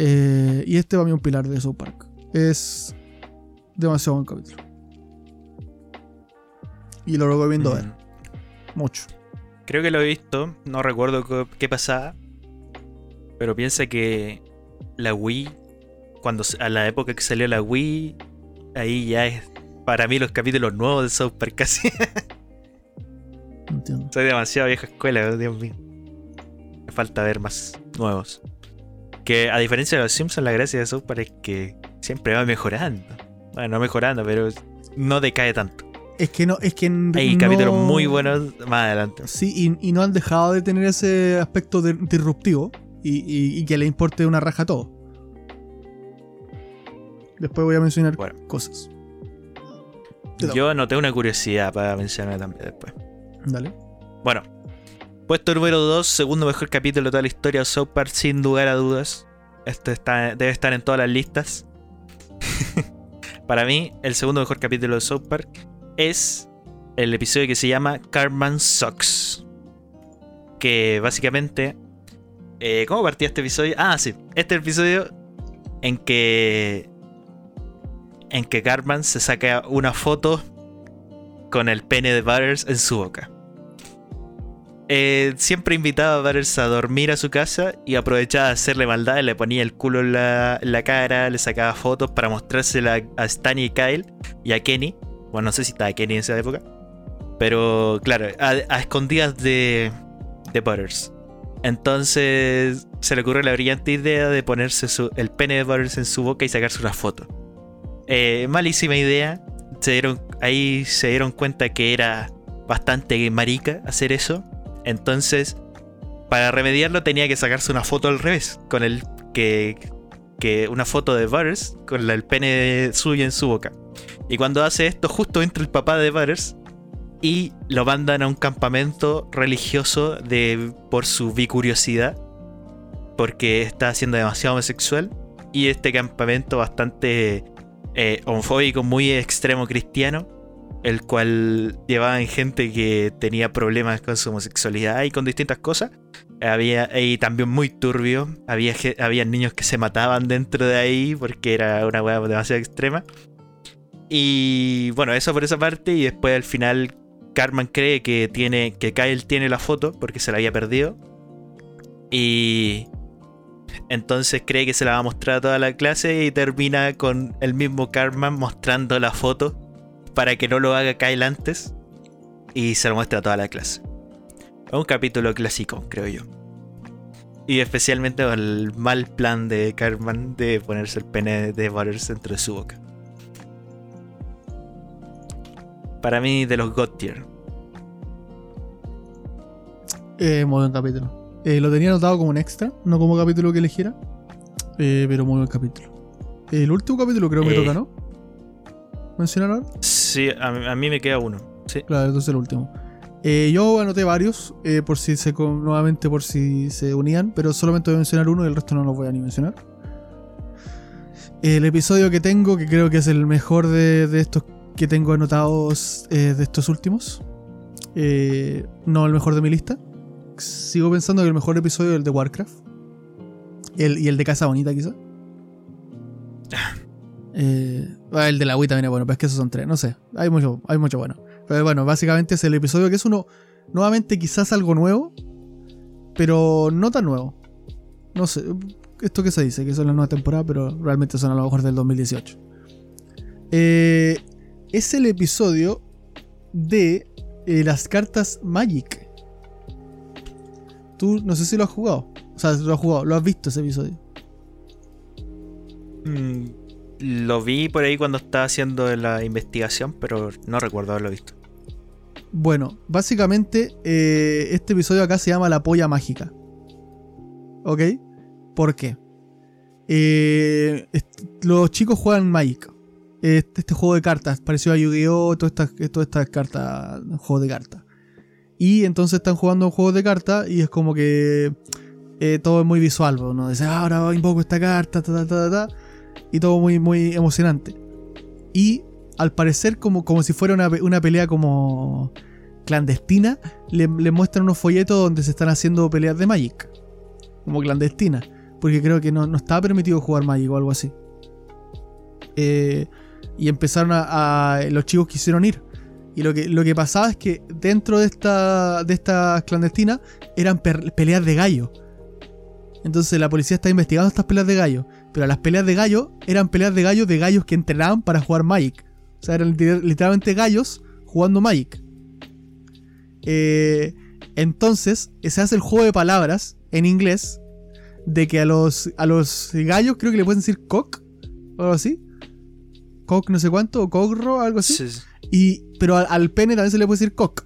Eh, y este para mí es un pilar de South Park. Es demasiado buen capítulo. Y lo recomiendo ver, Mm. mucho. Creo que lo he visto, no recuerdo qué pasaba. Pero piensa que la Wii, cuando a la época que salió la Wii, ahí ya es para mí los capítulos nuevos de South Park (laughs) casi. No entiendo. Soy demasiado vieja escuela, Dios mío. Me falta ver más nuevos. Que a diferencia de los Simpsons, la gracia de Park es que siempre va mejorando. Bueno, no mejorando, pero no decae tanto. Es que no, es que Hay no- capítulos muy buenos más adelante. Sí, y, y no han dejado de tener ese aspecto de- disruptivo y, y- y que le importe una raja a todo. Después voy a mencionar Bueno. cosas. Yo noté una curiosidad para mencionar también después. Dale. Bueno, puesto número 2, segundo mejor capítulo de toda la historia de South Park, sin lugar a dudas. Este debe estar en todas las listas. (laughs) Para mí, el segundo mejor capítulo de South Park es el episodio que se llama Carman Sucks. Que básicamente. eh, ¿Cómo partía este episodio? Ah, sí. Este episodio en que. En que Carman se saca una foto con el pene de Butters en su boca. Eh, siempre invitaba a Butters a dormir a su casa y aprovechaba de hacerle maldad, le ponía el culo en la, cara, le sacaba fotos para mostrársela a Stan y Kyle y a Kenny. Bueno, no sé si estaba Kenny en esa época. Pero claro, a, escondidas de, de Butters. Entonces se le ocurrió la brillante idea de ponerse el pene de Butters en su boca y sacarse una foto. Eh, malísima idea. Se dieron, ahí se dieron cuenta que era bastante marica hacer eso. Entonces, para remediarlo tenía que sacarse una foto al revés. Con el que, que una foto de Butters con el pene suyo en su boca. Y cuando hace esto, justo entra el papá de Butters y lo mandan a un campamento religioso de, por su bicuriosidad. Porque está siendo demasiado homosexual. Y este campamento bastante eh, homofóbico, muy extremo cristiano, el cual llevaban gente que tenía problemas con su homosexualidad y con distintas cosas. Había y también muy turbio. Había, niños que se mataban dentro de ahí porque era una weá demasiado extrema. Y bueno, eso por esa parte. Y después al final Carmen cree que tiene. que Kyle tiene la foto porque se la había perdido. Y entonces cree que se la va a mostrar a toda la clase y termina con el mismo Carmen mostrando la foto para que no lo haga Kyle antes y se lo muestra a toda la clase. Es un capítulo clásico, creo yo. Y especialmente con el mal plan de Carmen de ponerse el pene de Butters dentro de su boca. Para mí, de los God Tier. Eh, muy buen capítulo. Eh, lo tenía anotado como un extra, no como capítulo que eligiera. Eh, pero muy buen capítulo. El último capítulo creo que me Eh. toca, ¿no? ¿Mencionar ahora? Sí, a, mí- a mí me queda uno. Sí. Claro, entonces el último. Eh, yo anoté varios, eh, por si se con- nuevamente por si se unían, pero solamente voy a mencionar uno y el resto no los voy a ni mencionar. El episodio que tengo, que creo que es el mejor de, de estos que tengo anotados eh, de estos últimos. Eh, no el mejor de mi lista. Sigo pensando que el mejor episodio es el de Warcraft. El, y el de Casa Bonita, quizá. (laughs) Eh, ah, el de la Wii también es bueno, pero es que esos son tres, no sé. Hay mucho, hay mucho bueno. Pero bueno, básicamente es el episodio que es uno, nuevamente quizás algo nuevo, pero no tan nuevo. No sé, esto que se dice, que son las nuevas temporadas, pero realmente son a lo mejor del 2018. Eh, es el episodio de eh, las cartas Magic. Tú no sé si lo has jugado. O sea, lo has jugado, lo has visto ese episodio. Mm, lo vi por ahí cuando estaba haciendo la investigación, pero no recuerdo haberlo visto. Bueno, básicamente eh, este episodio acá se llama La Polla Mágica. ¿Ok? ¿Por qué? Eh, los chicos juegan Magic. Este, este, juego de cartas, parecido a Yu-Gi-Oh! Todas estas cartas, juego de cartas. Y entonces están jugando un juego de cartas y es como que eh, todo es muy visual. ¿no? Dice, ah, ahora invoco esta carta, ta, ta, ta, ta, y todo muy, muy emocionante. Y al parecer, como, como si fuera una, pelea como clandestina, le, muestran unos folletos donde se están haciendo peleas de Magic. Como clandestina. Porque creo que no, no estaba permitido jugar Magic o algo así. Eh, y empezaron a, Los chicos quisieron ir. Y lo que, lo que pasaba es que dentro de esta, de estas clandestinas eran peleas de gallo. Entonces la policía está investigando estas peleas de gallo. Pero las peleas de gallo eran peleas de gallo de gallos que entrenaban para jugar Magic. O sea, eran literalmente gallos jugando Magic. Eh, entonces, se hace el juego de palabras en inglés de que a los, a los gallos creo que le pueden decir cock o algo así. Cock no sé cuánto, o cogro, algo así. Y, pero al, pene también se le puede decir cock.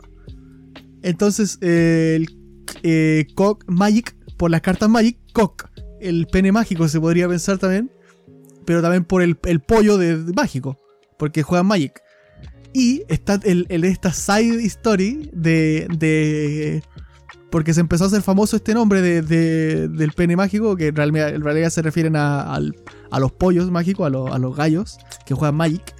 Entonces, el eh, cock magic, por las cartas magic, cock. El pene mágico se podría pensar también. Pero también por el, pollo de mágico porque juegan Magic. Y está el, esta side story de, de, Porque se empezó a hacer famoso este nombre de, del pene mágico, que en realidad, se refieren a, los pollos mágicos, a, a los gallos que juegan Magic.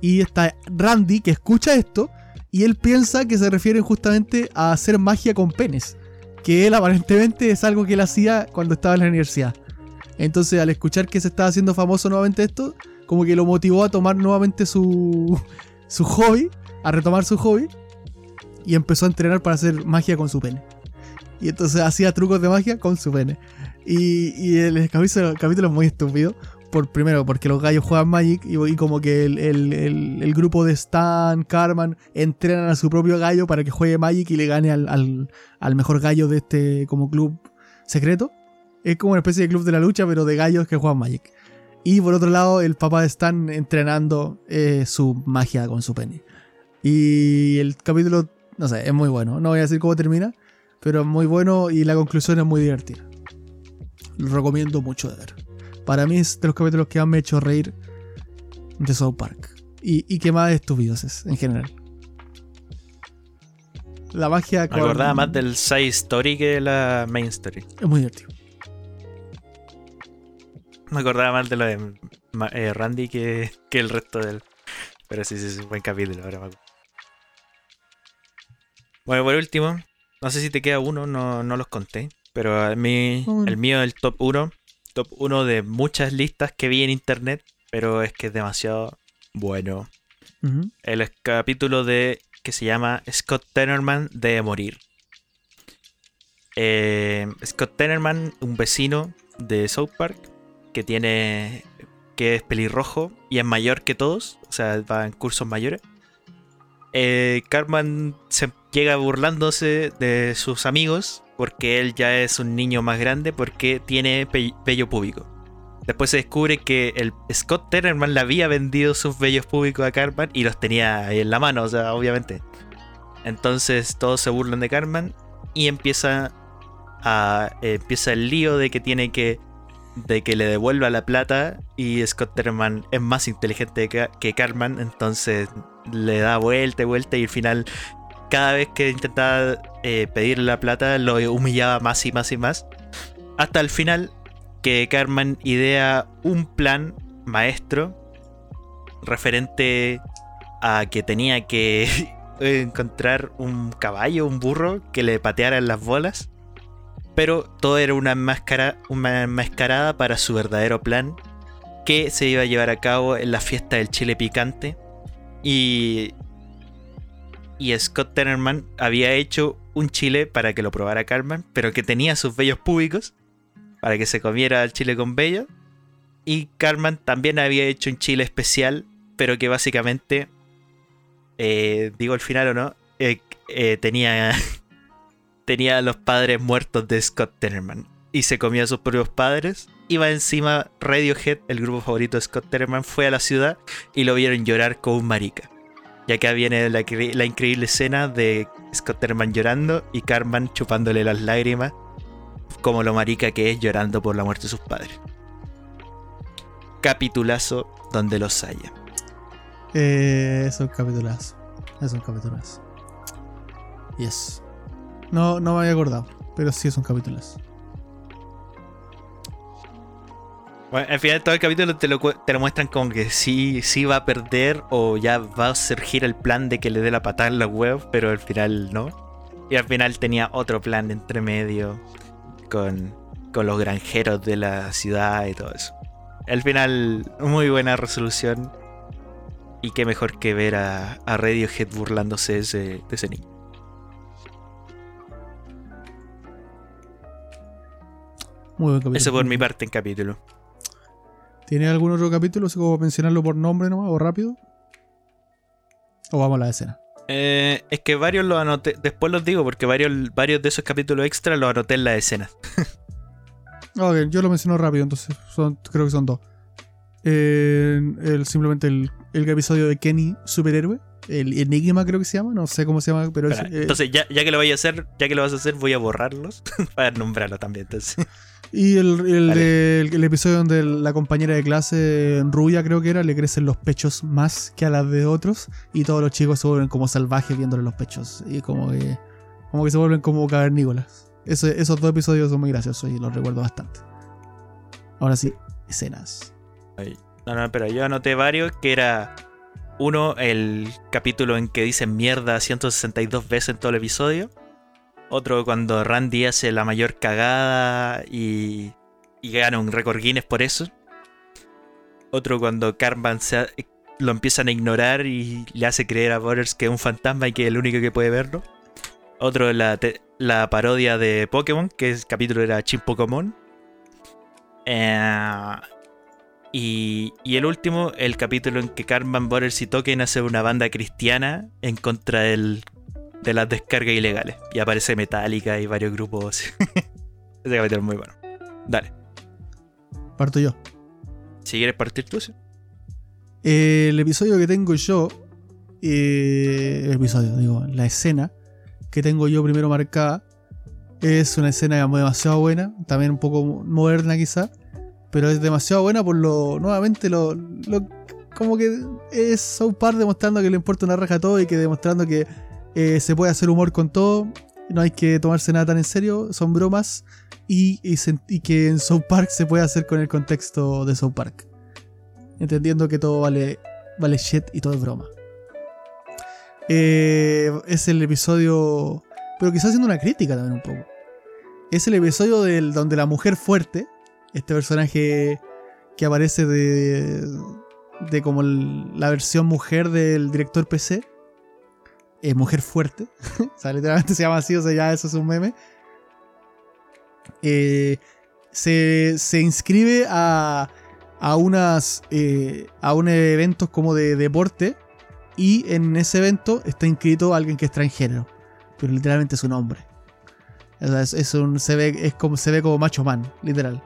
Y está Randy que escucha esto y él piensa que se refieren justamente a hacer magia con penes. Que él aparentemente es algo que él hacía cuando estaba en la universidad. Entonces al escuchar que se estaba haciendo famoso nuevamente esto, como que lo motivó a tomar nuevamente su, (laughs) su hobby, a retomar su hobby, y empezó a entrenar para hacer magia con su pene. Y entonces hacía trucos de magia con su pene. Y, el capítulo, es muy estúpido. Por, primero, porque los gallos juegan Magic y, como que el, grupo de Stan, Carman, entrenan a su propio gallo para que juegue Magic y le gane al, al, mejor gallo de este como club secreto. Es como una especie de club de la lucha, pero de gallos que juegan Magic. Y por otro lado, el papá están entrenando eh, su magia con su pene. Y el capítulo, no sé, es muy bueno. No voy a decir cómo termina, pero es muy bueno y la conclusión es muy divertida. Lo recomiendo mucho de ver. Para mí es de los capítulos que más me ha hecho reír de South Park. Y, y que más estúpidos es, en general. La magia con... Me acordaba más del side story que de la main story. Es muy divertido. Me acordaba más de lo de eh, Randy que, el resto del. Pero sí, sí, es un buen capítulo. Ahora me Bueno, por último, no sé si te queda uno, no, los conté. Pero a mí, el mío el top 1. Top 1 de muchas listas que vi en internet. Pero es que es demasiado bueno. El capítulo de que se llama Scott Tenorman de morir. Eh, Scott Tenorman, un vecino de South Park, que tiene que es pelirrojo y es mayor que todos, o sea, va en cursos mayores. Eh, Carmen se llega burlándose de sus amigos porque él ya es un niño más grande porque tiene vello público. Después se descubre que el Scott Tenerman le había vendido sus vellos públicos a Carmen y los tenía ahí en la mano, o sea, obviamente. Entonces todos se burlan de Carmen y empieza a empieza el lío de que tiene que de que le devuelva la plata y Scott Terman es más inteligente que, Carman, entonces le da vuelta y vuelta y al final cada vez que intentaba eh, pedirle la plata lo humillaba más y más y más. Hasta el final que Carman idea un plan maestro referente a que tenía que (laughs) encontrar un caballo, un burro que le pateara en las bolas pero todo era una, una enmascarada para su verdadero plan, que se iba a llevar a cabo en la fiesta del chile picante. Y, y Scott Tenerman había hecho un chile para que lo probara Carmen, pero que tenía sus vellos públicos para que se comiera el chile con vello. Y Carmen también había hecho un chile especial, pero que básicamente, eh, digo el final o no, eh, eh, tenía, (laughs) tenía a los padres muertos de Scott Tenerman. Y se comía a sus propios padres. Iba encima Radiohead, el grupo favorito de Scott Tenerman, fue a la ciudad y lo vieron llorar como un marica. Y acá viene la, increíble escena de Scott Tenerman llorando y Carmen chupándole las lágrimas, como lo marica que es llorando por la muerte de sus padres capitulazo donde los haya. Eh, es un capitulazo. Es un capitulazo. Yes. No, no me había acordado, pero sí es un capitulazo. Bueno, al final todo el capítulo te lo, te lo muestran como que sí, sí va a perder o ya va a surgir el plan de que le dé la patada en la web, pero al final no. Y al final tenía otro plan entre medio con, con los granjeros de la ciudad y todo eso. Al final, muy buena resolución. Y qué mejor que ver a, a Radiohead burlándose de ese, niño. Muy buen capítulo. Eso por mi parte en capítulo. ¿Tiene algún otro capítulo? ¿Se como mencionarlo por nombre nomás o rápido? ¿O vamos a la escena? Eh, es que varios los anoté, después los digo, porque varios, varios de esos capítulos extra los anoté en la escena. (laughs) Ok, yo lo menciono rápido, entonces son, creo que son dos. el, simplemente el, episodio de Kenny Superhéroe. El Enigma creo que se llama, no sé cómo se llama, pero es, eh, Entonces, ya, que lo voy a hacer, ya que lo vas a hacer, voy a borrarlos (laughs) para nombrarlo también. Entonces. Y el, el, episodio donde la compañera de clase, Rubia creo que era, le crecen los pechos más que a las de otros. Y todos los chicos se vuelven como salvajes viéndole los pechos. Y como que, como que se vuelven como cavernícolas esos dos episodios son muy graciosos y los recuerdo bastante. Ahora sí, escenas. No, no, pero yo anoté varios que era uno, el capítulo en que dicen mierda 162 veces en todo el episodio. Otro cuando Randy hace la mayor cagada y, y gana un récord Guinness por eso. Otro cuando Carmen se, lo empiezan a ignorar y le hace creer a Butters que es un fantasma y que es el único que puede verlo. Otro la, parodia de Pokémon, que el capítulo era Chin Pokémon. Eh, y, el último, el capítulo en que Carmen Butters y Token hacen una banda cristiana en contra del, de las descargas ilegales. Y aparece Metallica y varios grupos. (laughs) Ese capítulo es muy bueno. Dale. Parto yo. Si quieres partir tú, sí. El episodio que tengo yo. Eh, el episodio, digo, la escena que tengo yo primero marcada. Es una escena demasiado buena, también un poco moderna quizá, pero es demasiado buena por lo, nuevamente, lo, como que es South Park demostrando que le importa una raja a todo y que demostrando que eh, se puede hacer humor con todo, no hay que tomarse nada tan en serio, son bromas y, y, que en South Park se puede hacer con el contexto de South Park, entendiendo que todo vale, vale shit y todo es broma. Eh, es el episodio. Pero quizás haciendo una crítica también un poco. Es el episodio del, donde la mujer fuerte, este personaje que aparece de. de como la versión mujer del director PC. Eh, mujer fuerte. (laughs) o sea, literalmente se llama así, o sea, ya eso es un meme. Eh, se, se, inscribe a, a unas. a un eventos como de deporte y en ese evento está inscrito alguien que es transgénero. Pero literalmente es un hombre. es, un, se, ve, es como, se ve como macho man, literal.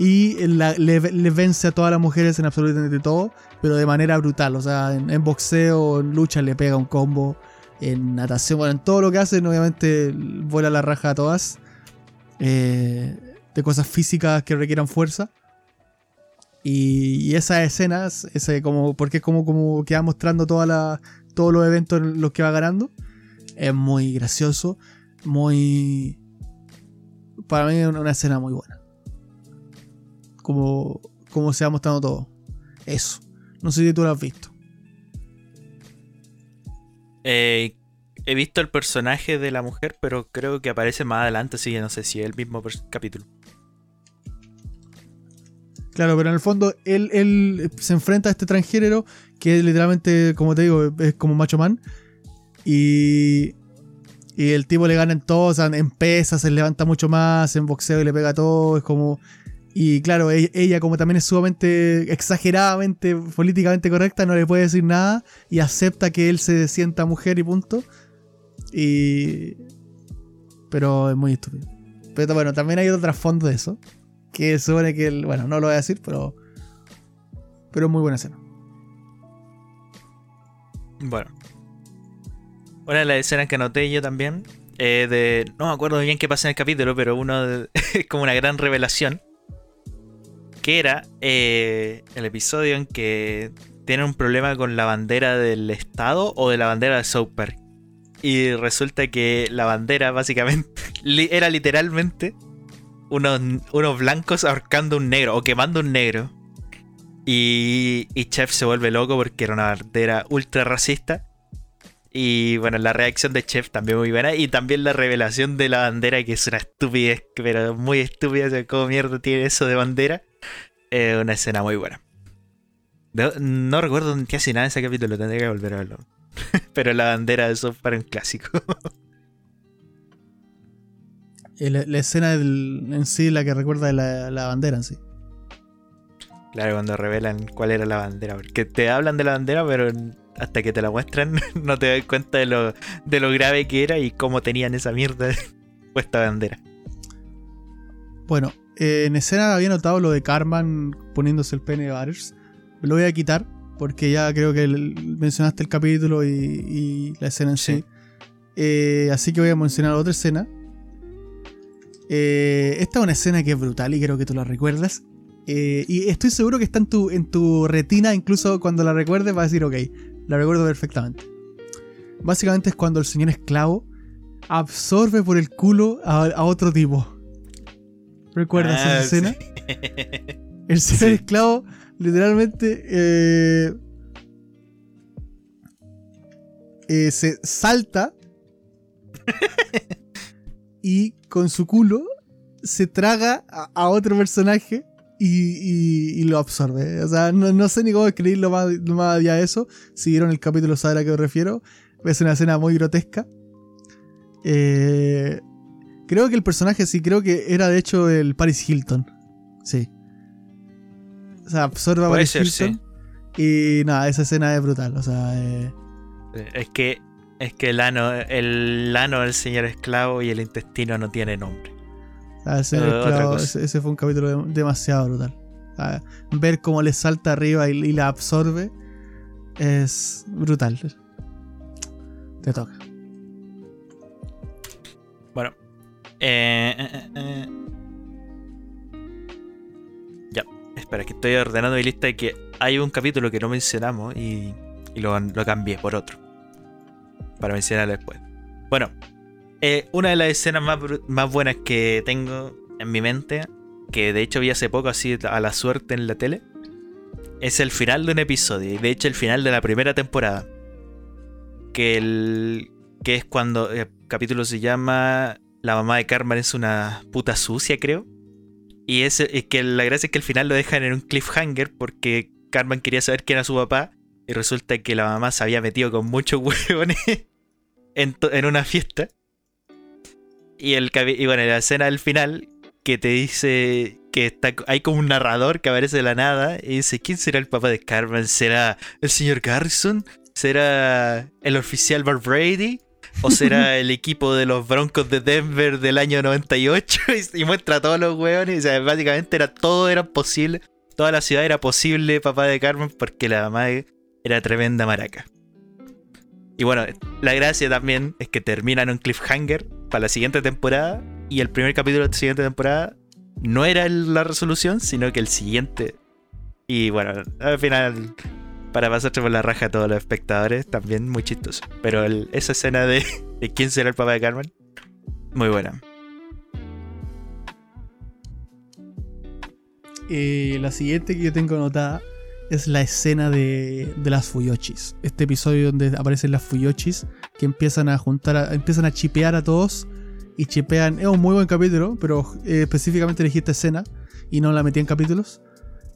Y le, vence a todas las mujeres en absolutamente todo, pero de manera brutal. O sea, en, boxeo, en lucha le pega un combo. En natación, bueno, en todo lo que hacen, obviamente vuela la raja a todas. Eh, de cosas físicas que requieran fuerza. Y, esas escenas, ese como, porque es como, como que va mostrando toda la, todos los eventos en los que va ganando, es muy gracioso, muy... Para mí es una escena muy buena. Como, como se va mostrando todo. Eso. No sé si tú lo has visto. Eh, he visto el personaje de la mujer, pero creo que aparece más adelante, así que no sé si es el mismo capítulo. Claro, pero en el fondo él, se enfrenta a este transgénero que literalmente, como te digo, es como macho man. Y, Y el tipo le gana en todo, o en pesas se levanta mucho más, en boxeo y le pega todo, es como... Y claro, e- ella como también es sumamente, exageradamente, políticamente correcta, no le puede decir nada y acepta que él se sienta mujer y punto. Y... Pero es muy estúpido. Pero bueno, también hay otro trasfondo de eso. Que supone que él, bueno, no lo voy a decir, pero... Pero muy buena escena. Bueno. Una de las escenas que anoté yo también. eh, de. No me acuerdo bien qué pasa en el capítulo, pero uno (laughs) es como una gran revelación. Que era eh, el episodio en que tienen un problema con la bandera del estado o de la bandera de South. Y resulta que la bandera básicamente (laughs) era literalmente unos, unos blancos ahorcando un negro o quemando un negro. Y, y Chef se vuelve loco porque era una bandera ultra racista. Y bueno, la reacción de Chef también muy buena. Y también la revelación de la bandera, que es una estupidez, pero muy estúpida. O sea, ¿Cómo mierda tiene eso de bandera? Eh, una escena muy buena. No, no recuerdo casi nada de ese capítulo, tendría que volver a verlo. (laughs) pero la bandera de eso para un clásico. La, la escena del- en sí, la que recuerda la, la bandera en sí. claro, cuando revelan cuál era la bandera. Porque te hablan de la bandera, pero hasta que te la muestran, (laughs) no te das cuenta de lo, de lo grave que era y cómo tenían esa mierda (laughs) puesta bandera. Bueno, eh, en escena había notado lo de Carmen poniéndose el pene de Butters. Lo voy a quitar porque ya creo que el- mencionaste el capítulo y, y la escena en sí. Sí. Eh, así que voy a mencionar otra escena. Eh, esta es una escena que es brutal y creo que tú la recuerdas. Eh, y estoy seguro que está en tu, en tu retina, incluso cuando la recuerdes vas a decir, ok, la recuerdo perfectamente. Básicamente es cuando el señor esclavo absorbe por el culo a, a otro tipo. ¿Recuerdas Ah, esa escena? sí. (laughs) El señor Sí. esclavo literalmente eh, eh, se salta (laughs) y con su culo se traga a, a otro personaje y, y- y lo absorbe. O sea, no, no sé ni cómo escribirlo más, más allá de eso. Si vieron el capítulo saben a qué me refiero. Es una escena muy grotesca. Eh, creo que el personaje sí, creo que era de hecho el Paris Hilton. Sí. O sea, absorbe a Paris ser, Hilton. Y nada, esa escena es brutal. O sea, eh, Es que es que el ano, el ano del señor esclavo y el intestino no tiene nombre. Ah, ese, Eh, otra esclavo, cosa. ese- ese fue un capítulo de- demasiado brutal. Ah, ver cómo le salta arriba y, y la absorbe es brutal. Te toca. Eh, eh, eh, eh. Ya, espera, que estoy ordenando mi lista de que hay un capítulo que no mencionamos y, y lo, lo cambié por otro. Para mencionarlo después. Bueno, eh, una de las escenas más, más buenas que tengo en mi mente, que de hecho vi hace poco así a la suerte en la tele, es el final de un episodio. Y de hecho el final de la primera temporada. Que, el, que es cuando el capítulo se llama La mamá de Carmen es una puta sucia, creo. Y es, que la gracia es que al final lo dejan en un cliffhanger porque Carmen quería saber quién era su papá. Y resulta que la mamá se había metido con muchos (laughs) huevones en, una fiesta. Y, el, y bueno, la escena del final que te dice que está, hay como un narrador que aparece de la nada y dice, ¿quién será el papá de Carmen? ¿Será el señor Garrison? ¿Será el oficial Bar Brady? ¿O será el equipo de los Broncos de Denver del año 98? (laughs) Y, muestra a todos los hueones. O sea, básicamente era todo era posible. Toda la ciudad era posible papá de Carmen porque la mamá era tremenda maraca. Y bueno, la gracia también es que termina en un cliffhanger para la siguiente temporada. Y el primer capítulo de la siguiente temporada no era la resolución, sino que el siguiente. Y bueno, al final, para pasarse por la raja a todos los espectadores, también muy chistoso. Pero el- esa escena de, de quién será el papá de Carmen, muy buena. Eh, la siguiente que yo tengo anotada es la escena de, de las Fuyochis. Este episodio donde aparecen las Fuyochis que empiezan a juntar, a- empiezan a chipear a todos y chipean. Es un muy buen capítulo, pero eh, específicamente elegí esta escena y no la metí en capítulos.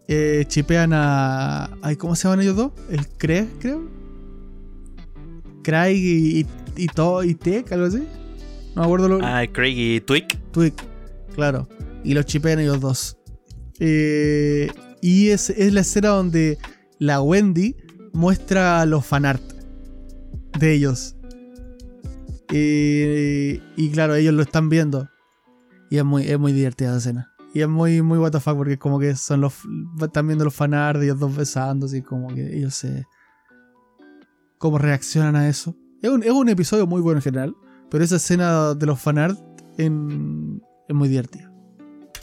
Eh, chipean a. ¿Cómo se llaman ellos dos? El Craig, creo. Craig y, y, y, To- y Tech, algo así. No me acuerdo lo. Ah, Craig y Twig. Twig, claro. Y los chipean ellos dos. Eh, y es, es la escena donde la Wendy muestra los fanart de ellos. Eh, y claro, ellos lo están viendo. Y es muy, es muy divertida la escena. Y es muy, muy what the fuck porque como que son los. Están viendo los fanart ellos dos besándose y como que ellos se. cómo reaccionan a eso. Es un, es un episodio muy bueno en general. Pero esa escena de los fanart en, es muy divertida.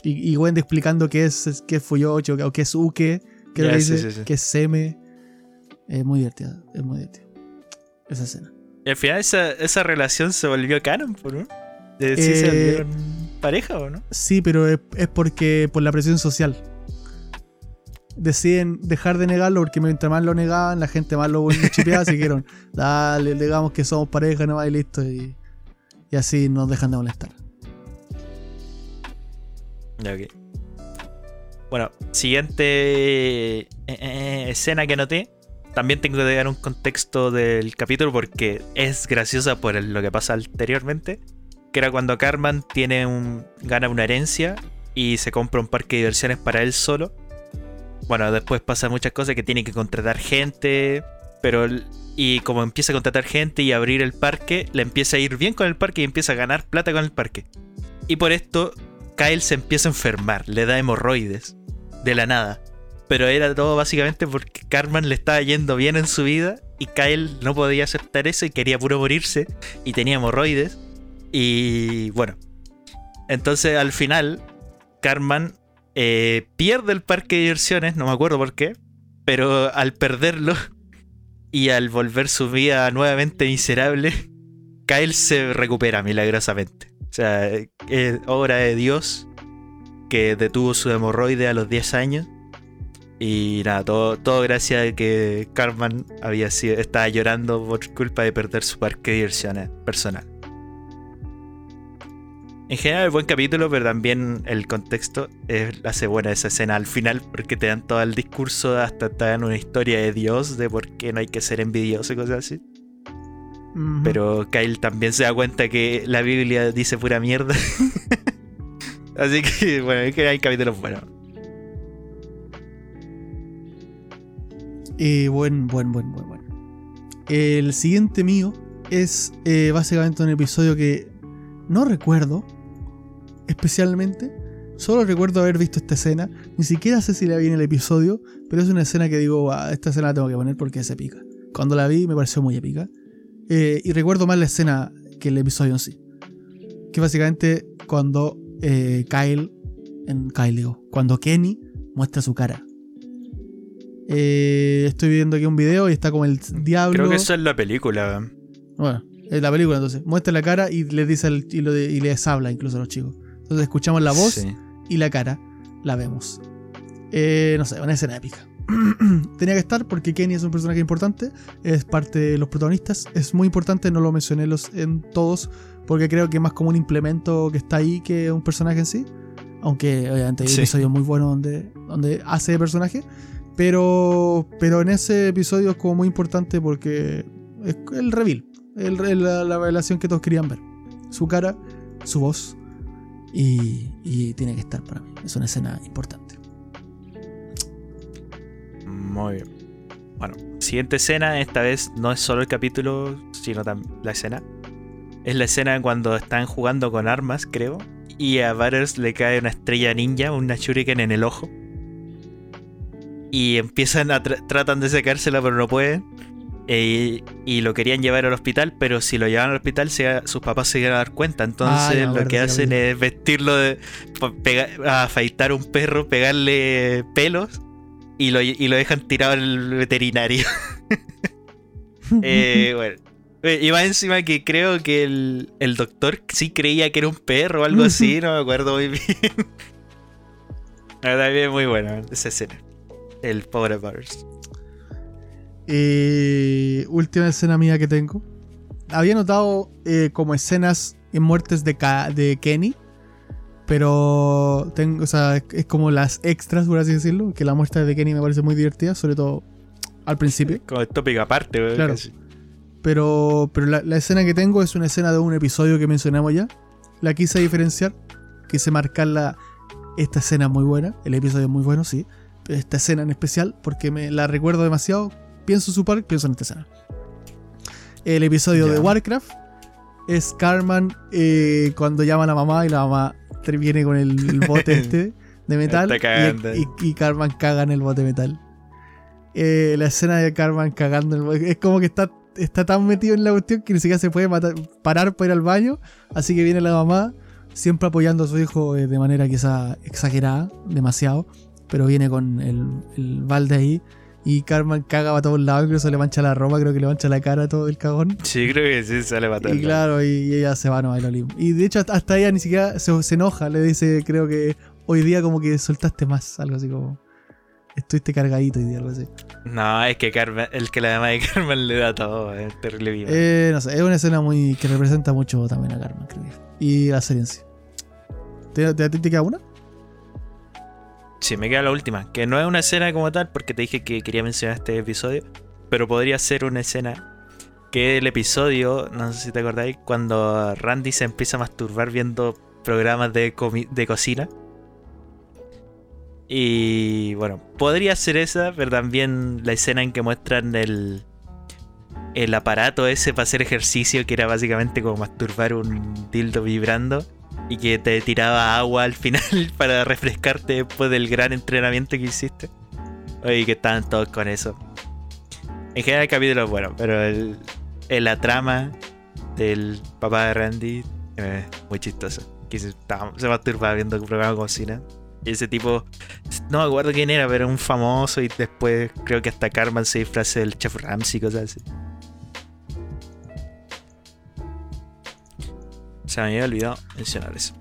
Y, y Wendy explicando qué es, qué es Fuyocho o qué es Uke, que, Ya, le sí, dice, sí, sí. que es Seme. Es muy divertida, es muy divertida. Esa escena. Y al final esa, esa relación se volvió canon, ¿por ¿no? De si se Eh, volvieron pareja o no. Sí, pero es, es porque por la presión social. Deciden dejar de negarlo porque mientras más lo negaban, la gente más lo (laughs) chipeaba, así que dijeron, dale, digamos que somos pareja nomás y listo. Y, y así nos dejan de molestar. Ya, ok. Bueno, siguiente eh, eh, escena que noté. También tengo que dar un contexto del capítulo porque es graciosa por lo que pasa anteriormente. Que era cuando Carman tiene un, gana una herencia y se compra un parque de diversiones para él solo. Bueno, después pasa muchas cosas que tiene que contratar gente. Pero y como empieza a contratar gente y abrir el parque, le empieza a ir bien con el parque y empieza a ganar plata con el parque. Y por esto Kyle se empieza a enfermar, le da hemorroides de la nada. Pero era todo básicamente porque Carmen le estaba yendo bien en su vida y Kyle no podía aceptar eso y quería puro morirse y tenía hemorroides. Y bueno, entonces al final Carmen eh, pierde el parque de diversiones, no me acuerdo por qué, pero al perderlo (laughs) y al volver su vida nuevamente miserable, (laughs) Kyle se recupera milagrosamente. O sea, es obra de Dios que detuvo su hemorroide a los 10 años. Y nada, todo, todo gracias a que Carmen había sido, estaba llorando por culpa de perder su parque de diversiones personal. En general, buen capítulo, pero también el contexto hace buena esa escena al final porque te dan todo el discurso, hasta te dan una historia de Dios de por qué no hay que ser envidioso y cosas así. Pero Kyle también se da cuenta que la Biblia dice pura mierda. (laughs) Así que, bueno, es que hay capítulos buenos. Eh, buen, buen, buen, buen, buen. El siguiente mío es eh, básicamente un episodio que no recuerdo especialmente. Solo recuerdo haber visto esta escena. Ni siquiera sé si la vi en el episodio, pero es una escena que digo, "Ah, esta escena la tengo que poner porque es épica. Cuando la vi me pareció muy épica. Eh, y recuerdo más la escena que el episodio en sí. Que básicamente cuando eh, Kyle, en Kyle digo, cuando Kenny muestra su cara. Eh, estoy viendo aquí un video y está como el diablo. Creo que eso es la película. Bueno, es la película entonces. Muestra la cara y les dice el- y, lo de- y les habla incluso a los chicos. Entonces escuchamos la voz Sí. y la cara la vemos. Eh, no sé, una escena épica. (clears throat) Tenía que estar porque Kenny es un personaje importante, es parte de los protagonistas, es muy importante, no lo mencioné los, en todos, porque creo que es más como un implemento que está ahí que un personaje en sí. Aunque obviamente hay Sí. episodios muy buenos donde, donde hace de personaje. Pero, pero en ese episodio es como muy importante porque es el reveal, el, el- la, la revelación que todos querían ver. Su cara, su voz, y, tiene que estar para mí. Es una escena importante. Muy bien. Bueno, siguiente escena, esta vez no es solo el capítulo, sino también la escena. Es la escena cuando están jugando con armas, creo. Y a Butters le cae una estrella ninja, una shuriken en el ojo. Y empiezan a tra- tratan de sacársela, pero no pueden. E- y lo querían llevar al hospital, pero si lo llevan al hospital, se- sus papás se iban a dar cuenta. Entonces Ah, lo que hacen es vestirlo de. pega- afeitar un perro, pegarle pelos y lo, y lo dejan tirado el veterinario. (laughs) Eh, bueno. Eh, Y más encima que creo que el, el doctor sí creía que era un perro o algo así, no me acuerdo muy bien. (laughs) La verdad es muy buena esa escena. El pobre Butters. Eh, última escena mía que tengo. Había notado eh, como escenas en muertes de, Ka- de Kenny. Pero tengo, o sea, es- como las extras, por así decirlo. Que la muerte de Kenny me parece muy divertida, sobre todo al principio. Como el tópico aparte, Claro. casi. Pero, pero la, la escena que tengo es una escena de un episodio que mencionamos ya. La quise diferenciar. Quise marcarla. Esta escena es muy buena. El episodio es muy bueno, sí. Pero esta escena en especial, porque me la recuerdo demasiado. Pienso en su park, pienso en esta escena. El episodio de Warcraft es Carmen eh, cuando llama a la mamá y la mamá viene con el, el (laughs) bote este de metal y, y, y Carmen caga en el bote de metal. Eh, la escena de Carmen cagando en el bote, es como que está, está tan metido en la cuestión que ni siquiera se puede matar- parar para ir al baño, así que viene la mamá siempre apoyando a su hijo eh, de manera quizá exagerada, demasiado, pero viene con el, el balde ahí y Carmen caga para todos lados, incluso le mancha la ropa, creo que le mancha la cara a todo el cagón. Sí, creo que sí sale matando. Y claro, y, y ella se va no, al Olimpo. Y de hecho, hasta- hasta ella ni siquiera se, se enoja. Le dice, creo que hoy día como que soltaste más. Algo así como. Estuviste cargadito hoy día, algo así. No, es que Carmen, el que la mamá de Carmen le da todo, es terrible bien. Eh, no sé, es una escena muy que representa mucho también a Carmen, creo. Y la serie en sí. ¿Te, te, a te queda una? Sí, me queda la última, que no es una escena como tal, porque te dije que quería mencionar este episodio, pero podría ser una escena que el episodio, no sé si te acordáis, cuando Randy se empieza a masturbar viendo programas de, de cocina. Y bueno, podría ser esa, pero también la escena en que muestran el, el aparato ese para hacer ejercicio, que era básicamente como masturbar un dildo vibrando y que te tiraba agua al final (laughs) para refrescarte después del gran entrenamiento que hiciste. Oye, que estaban todos con eso. En general el capítulo es bueno, pero el, la trama del papá de Randy es muy chistoso. Que se, se masturbaba viendo el programa de cocina. Y ese tipo, no me acuerdo quién era, pero un famoso y después creo que hasta Carmen se disfraza del chef Ramsay y cosas así. Se me había olvidado mencionar eso.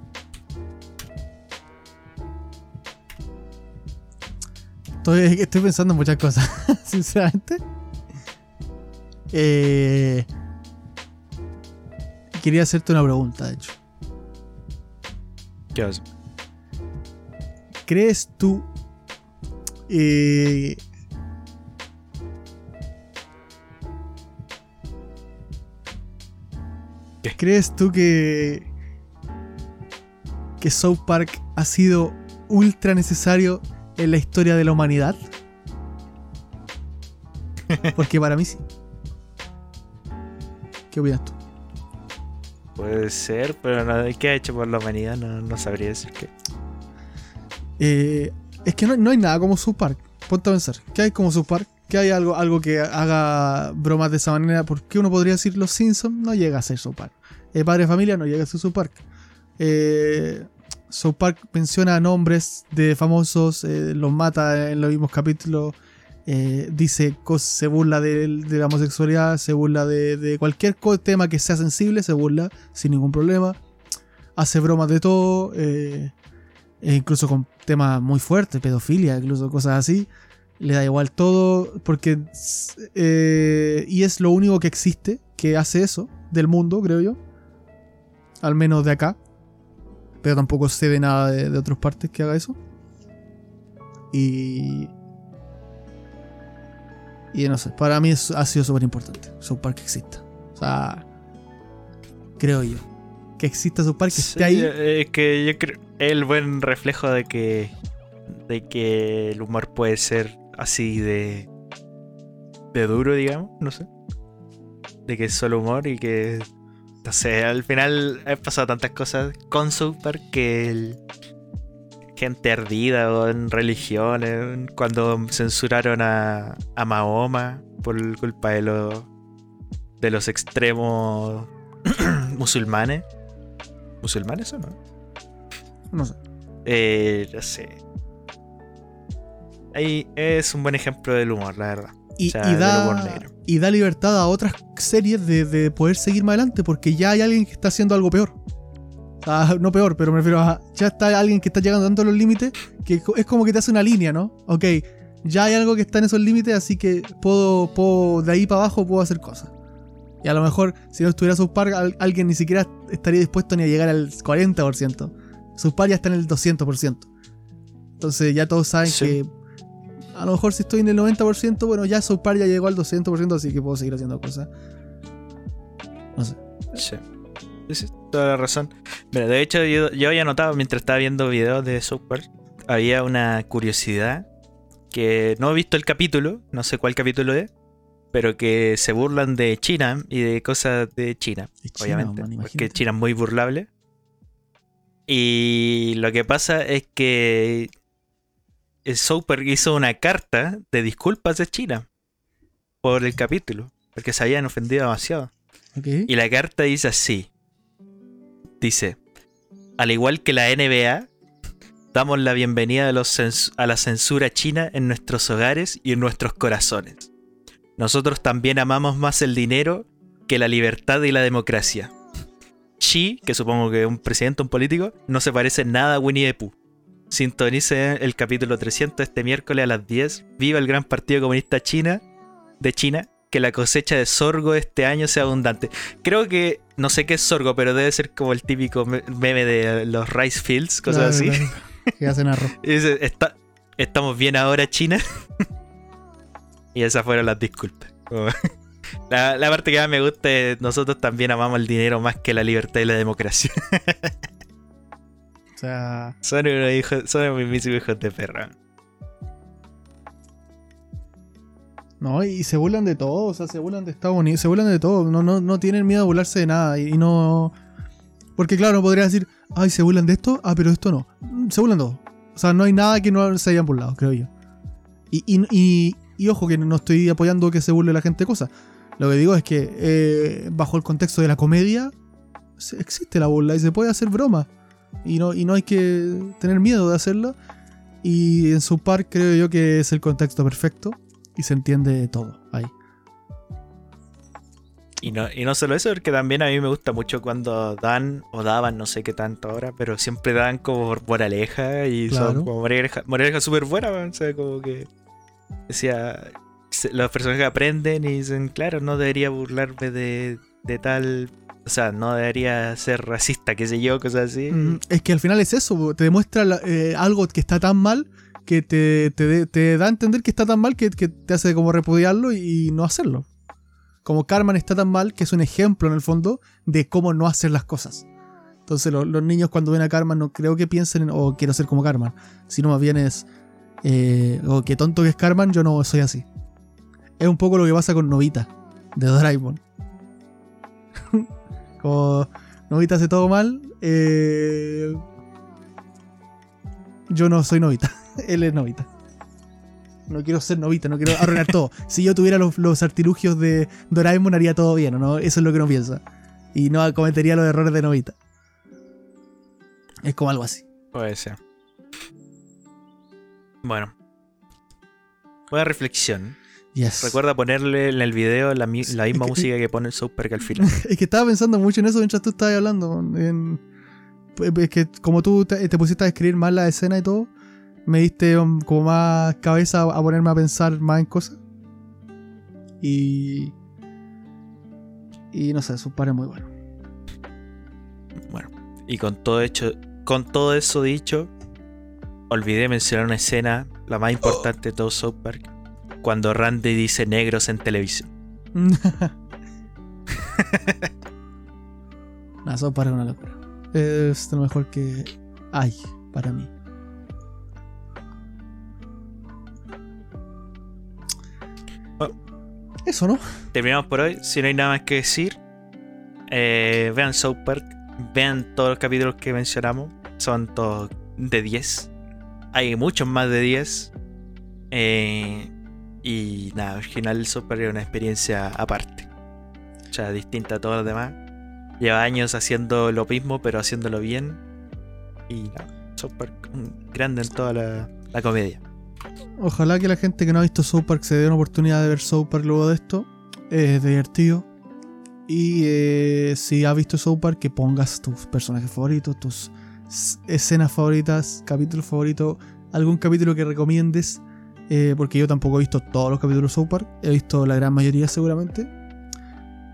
Estoy, estoy pensando en muchas cosas, (laughs) sinceramente. Eh, quería hacerte una pregunta, de hecho. ¿Qué pasa? ¿Crees tú eh, ¿Qué? ¿Crees tú que que South Park ha sido ultra necesario en la historia de la humanidad? (laughs) Porque para mí sí. ¿Qué opinas tú? Puede ser, pero no, ¿qué ha hecho por la humanidad? No, no sabría decir qué. Eh, es que no, no hay nada como South Park. Ponte a pensar. ¿Qué hay como South Park? ¿Qué hay algo, algo que haga bromas de esa manera? ¿Por qué uno podría decir Los Simpsons? No llega a ser South Park. Eh, Padre Familia no llega a ser South Park. Eh, menciona nombres de famosos, eh, los mata en los mismos capítulos. eh, dice se burla de, la homosexualidad, se burla de, cualquier tema que sea sensible, se burla sin ningún problema. Hace bromas de todo. e incluso con temas muy fuertes, pedofilia, incluso cosas así. Le da igual todo, porque. eh, y es lo único que existe que hace eso del mundo, creo yo. Al menos de acá. Pero tampoco sé de nada de, de otras partes que haga eso. Y. Y no sé, para mí es- ha sido súper importante. South Park exista. O sea. Creo yo. Que exista South Park, que esté Sí, ahí. eh, Es que yo creo el buen reflejo de que de que el humor puede ser así de de duro, digamos, no sé. De que es solo humor y que no sé, al final han pasado tantas cosas con Park que el- gente ardida o en religiones, cuando censuraron a, a Mahoma por culpa de los de los extremos (clears throat) musulmanes. ¿Musulmanes o no? No sé. Eh, no sé. Ahí es un buen ejemplo del humor, la verdad. Y, O sea, y da, y da libertad a otras series de, de poder seguir más adelante porque ya hay alguien que está haciendo algo peor. O sea, no peor, pero me refiero a. Ya está alguien que está llegando tanto a los límites que es como que te hace una línea, ¿no? Ok, ya hay algo que está en esos límites, así que puedo, puedo de ahí para abajo puedo hacer cosas. Y a lo mejor, si no estuviera South Park, al- alguien ni siquiera estaría dispuesto ni a llegar al 40%. South Park ya está en el 200%. Entonces ya todos saben Sí. que a lo mejor si estoy en el 90%, bueno, ya South Park ya llegó al 200%, así que puedo seguir haciendo cosas. Sí. Sí, sí, toda la razón. Mira, de hecho, yo, yo había notado mientras estaba viendo videos de South Park, había una curiosidad que no he visto el capítulo, no sé cuál capítulo es, pero que se burlan de China y de cosas de China, De China, obviamente, man, porque. China es muy burlable. Y lo que pasa es que Park hizo una carta de disculpas de China por el capítulo, porque se habían ofendido demasiado. Y la carta dice así. Dice, al igual que la NBA, damos la bienvenida a, los a la censura china en nuestros hogares y en nuestros corazones. Nosotros también amamos más el dinero que la libertad y la democracia. Xi, que supongo que es un presidente, un político, no se parece nada a Winnie the Pooh. Sintonice el capítulo 300 este miércoles a las 10. Viva el gran Partido Comunista China de China. Que la cosecha de sorgo este año sea abundante. Creo que, no sé qué es sorgo, pero debe ser como el típico me- meme de los rice fields, cosas Claro, así. claro. Que hacen arroz. (laughs) Dice, "Está- estamos bien ahora, China. (laughs) y esas fueron las disculpas. (laughs) La, la parte que más me gusta es nosotros también amamos el dinero más que la libertad y la democracia. O sea, son unos hijos, son mismísimos hijos de perra. no, y se burlan de todo, o sea, se burlan de Estados Unidos, se burlan de todo, no, no, no tienen miedo a burlarse de nada y, y no... Porque claro, podría decir, ay, se burlan de esto, ah, pero esto no. Mm, Se burlan de todo. O sea, no hay nada que no se hayan burlado, creo yo. Y, y, y- y ojo que no estoy apoyando que se burle la gente de cosas. Lo que digo es que eh, bajo el contexto de la comedia existe la burla y se puede hacer broma. Y no, y no hay que tener miedo de hacerlo. Y en su par creo yo que es el contexto perfecto y se entiende todo ahí. Y no, y no solo eso, porque también a mí me gusta mucho cuando dan o daban, no sé qué tanto ahora, pero siempre dan como por moraleja y Claro. son como moraleja, moraleja súper buena, o sea, como que decía, los personajes aprenden y dicen, claro, no debería burlarme de, de tal, o sea, no debería ser racista, qué sé yo, cosas así. Mm, Es que al final es eso, te demuestra eh, algo que está tan mal que te, te da a entender que está tan mal que, te hace como repudiarlo y no hacerlo. Como Carmen está tan mal que es un ejemplo en el fondo de cómo no hacer las cosas. Entonces lo- los niños cuando ven a Carmen no creo que piensen en, oh, quiero ser como Carmen, sino más bien es, eh, oh, qué tonto que es Carmen, yo no soy así. Es un poco lo que pasa con Novita, de Doraemon. Como Novita hace todo mal, eh, yo no soy Novita, (laughs) él es Novita. No quiero ser Novita, no quiero arruinar todo. Si yo tuviera los, los artilugios de Doraemon haría todo bien, ¿o ¿no? Eso es lo que uno piensa. Y no cometería los errores de Novita. Es como algo así. Puede ser. Bueno. Buena reflexión. Yes. Recuerda ponerle en el video la, mi- la misma que- música que pone el South Park al final. (laughs) Es que estaba pensando mucho en eso mientras tú estabas hablando. en- es que como tú te, te pusiste a escribir más la escena y todo, me diste um, como más cabeza a ponerme a pensar más en cosas. Y. Y no sé, par es muy bueno. Bueno, y con todo hecho, con todo eso dicho, olvidé mencionar una escena, la más (gasps) importante de todo South Park, cuando Randy dice negros en televisión. (laughs) Nada, eso para una locura. Es lo mejor que hay para mí. Bueno. Eso, ¿no? Terminamos por hoy. Si no hay nada más que decir, eh, vean South Park, vean todos los capítulos que mencionamos, son todos de 10. Hay muchos más de 10. Eh, y nada, al final South Park es una experiencia aparte. O sea, distinta a todos los demás. Lleva años haciendo lo mismo, pero haciéndolo bien. Y Park, un grande en toda la, la comedia. Ojalá que la gente que no ha visto South Park se dé una oportunidad de ver South Park luego de esto. Es divertido. Y eh, si has visto South Park, que pongas tus personajes favoritos, tus escenas favoritas, capítulos favoritos, algún capítulo que recomiendes. Eh, porque yo tampoco he visto todos los capítulos de South Park. He visto la gran mayoría seguramente.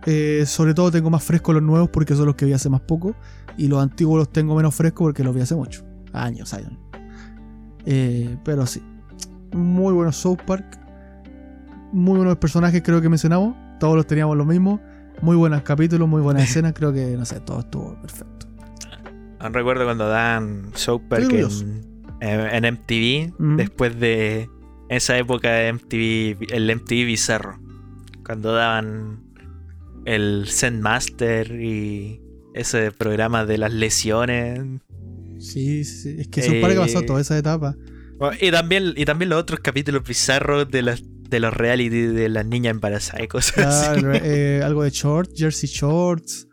Eh, sobre todo tengo más frescos los nuevos porque son los que vi hace más poco. Y los antiguos los tengo menos frescos porque los vi hace mucho. Años, años. Eh, pero sí. Muy buenos South Park. Muy buenos personajes creo que mencionamos. Todos los teníamos los mismos. Muy buenos capítulos, muy buenas (laughs) escenas. Creo que, no sé, todo estuvo perfecto. Recuerdo cuando dan South Park en MTV, Mm. después de esa época de MTV, el MTV bizarro. Cuando daban el Zen Master y ese programa de las lesiones. Sí, sí. Es que South Park ha pasado Eh, toda esa etapa. Bueno, Y también, y también los otros capítulos bizarros de las de los reality de las niñas embarazadas y cosas así. Claro, eh, algo de shorts, Jersey Shorts.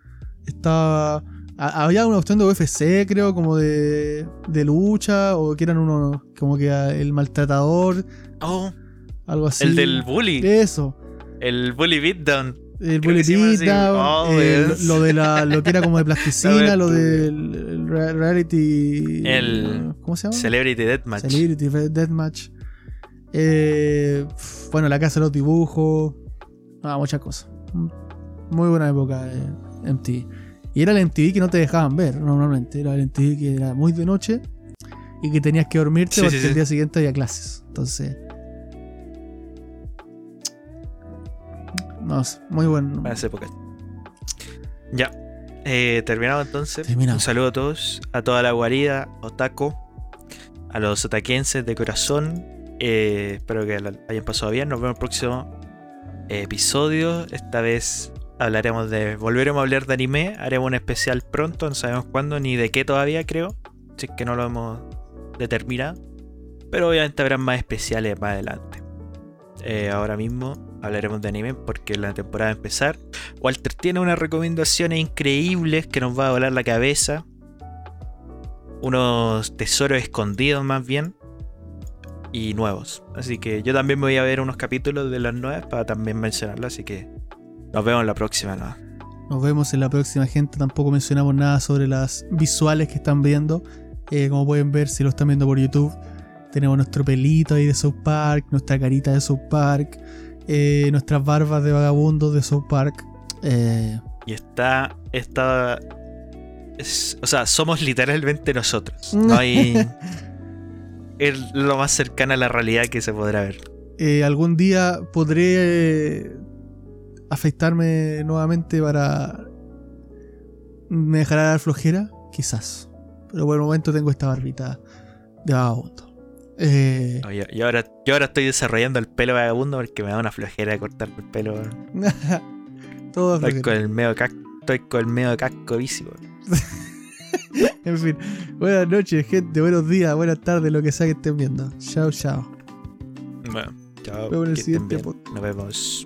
Estaba. Ha- Había una cuestión de UFC, creo, como de, de lucha, o que eran unos. como que el maltratador, Oh, algo así. el del bully. Eso. El bully beatdown. El bully beatdown, Oh, eh, lo, de la, lo que era como de (laughs) plasticina, lo del el re- reality. El ¿Cómo se llama? Celebrity Deathmatch. Celebrity Deathmatch. Eh, bueno, la casa de los dibujos. Ah, muchas cosas. Muy buena época de MTV. Y era el MTV que no te dejaban ver normalmente. Era el MTV que era muy de noche y que tenías que dormirte Sí, porque sí, el día siguiente había clases. Entonces. No sé, muy bueno. Buenas épocas. Ya. Eh, terminamos entonces. Terminamos. Un saludo a todos, a toda la guarida, otaku, a los otaquenses de corazón. Eh, espero que la hayan pasado bien. Nos vemos en el próximo eh, episodio. Esta vez hablaremos de. Volveremos a hablar de anime. Haremos un especial pronto. No sabemos cuándo ni de qué todavía, creo. Si es que no lo hemos determinado. Pero obviamente habrá más especiales más adelante. Eh, ahora mismo hablaremos de anime porque la temporada va a empezar. Walter tiene unas recomendaciones increíbles que nos va a volar la cabeza. Unos tesoros escondidos más bien. Y nuevos. Así que yo también me voy a ver unos capítulos de las nuevas para también mencionarlo. Así que nos vemos en la próxima. ¿no? Nos vemos en la próxima, gente. Tampoco mencionamos nada sobre las visuales que están viendo. Eh, como pueden ver, si lo están viendo por YouTube, tenemos nuestro pelito ahí de South Park, nuestra carita de South Park, eh, nuestras barbas de vagabundos de South Park. Eh, Y está. Está. es- o sea, somos literalmente nosotros. No hay. (laughs) es lo más cercano a la realidad que se podrá ver. algún día podré afeitarme nuevamente para. ¿Me dejará dar flojera? Quizás. Pero por el momento tengo esta barbita de vagabundo. Eh, No, yo, yo ahora, yo ahora estoy desarrollando el pelo vagabundo porque me da una flojera de cortarme el pelo. (laughs) Todo Estoy flojera. con el medio casco, estoy con el medio casco bici. (laughs) En fin, buenas noches, gente, buenos días, buenas tardes, lo que sea que estén viendo. Chao, chao. Bueno, chao. Nos vemos en el que estén siguiente bien. podcast. Nos vemos.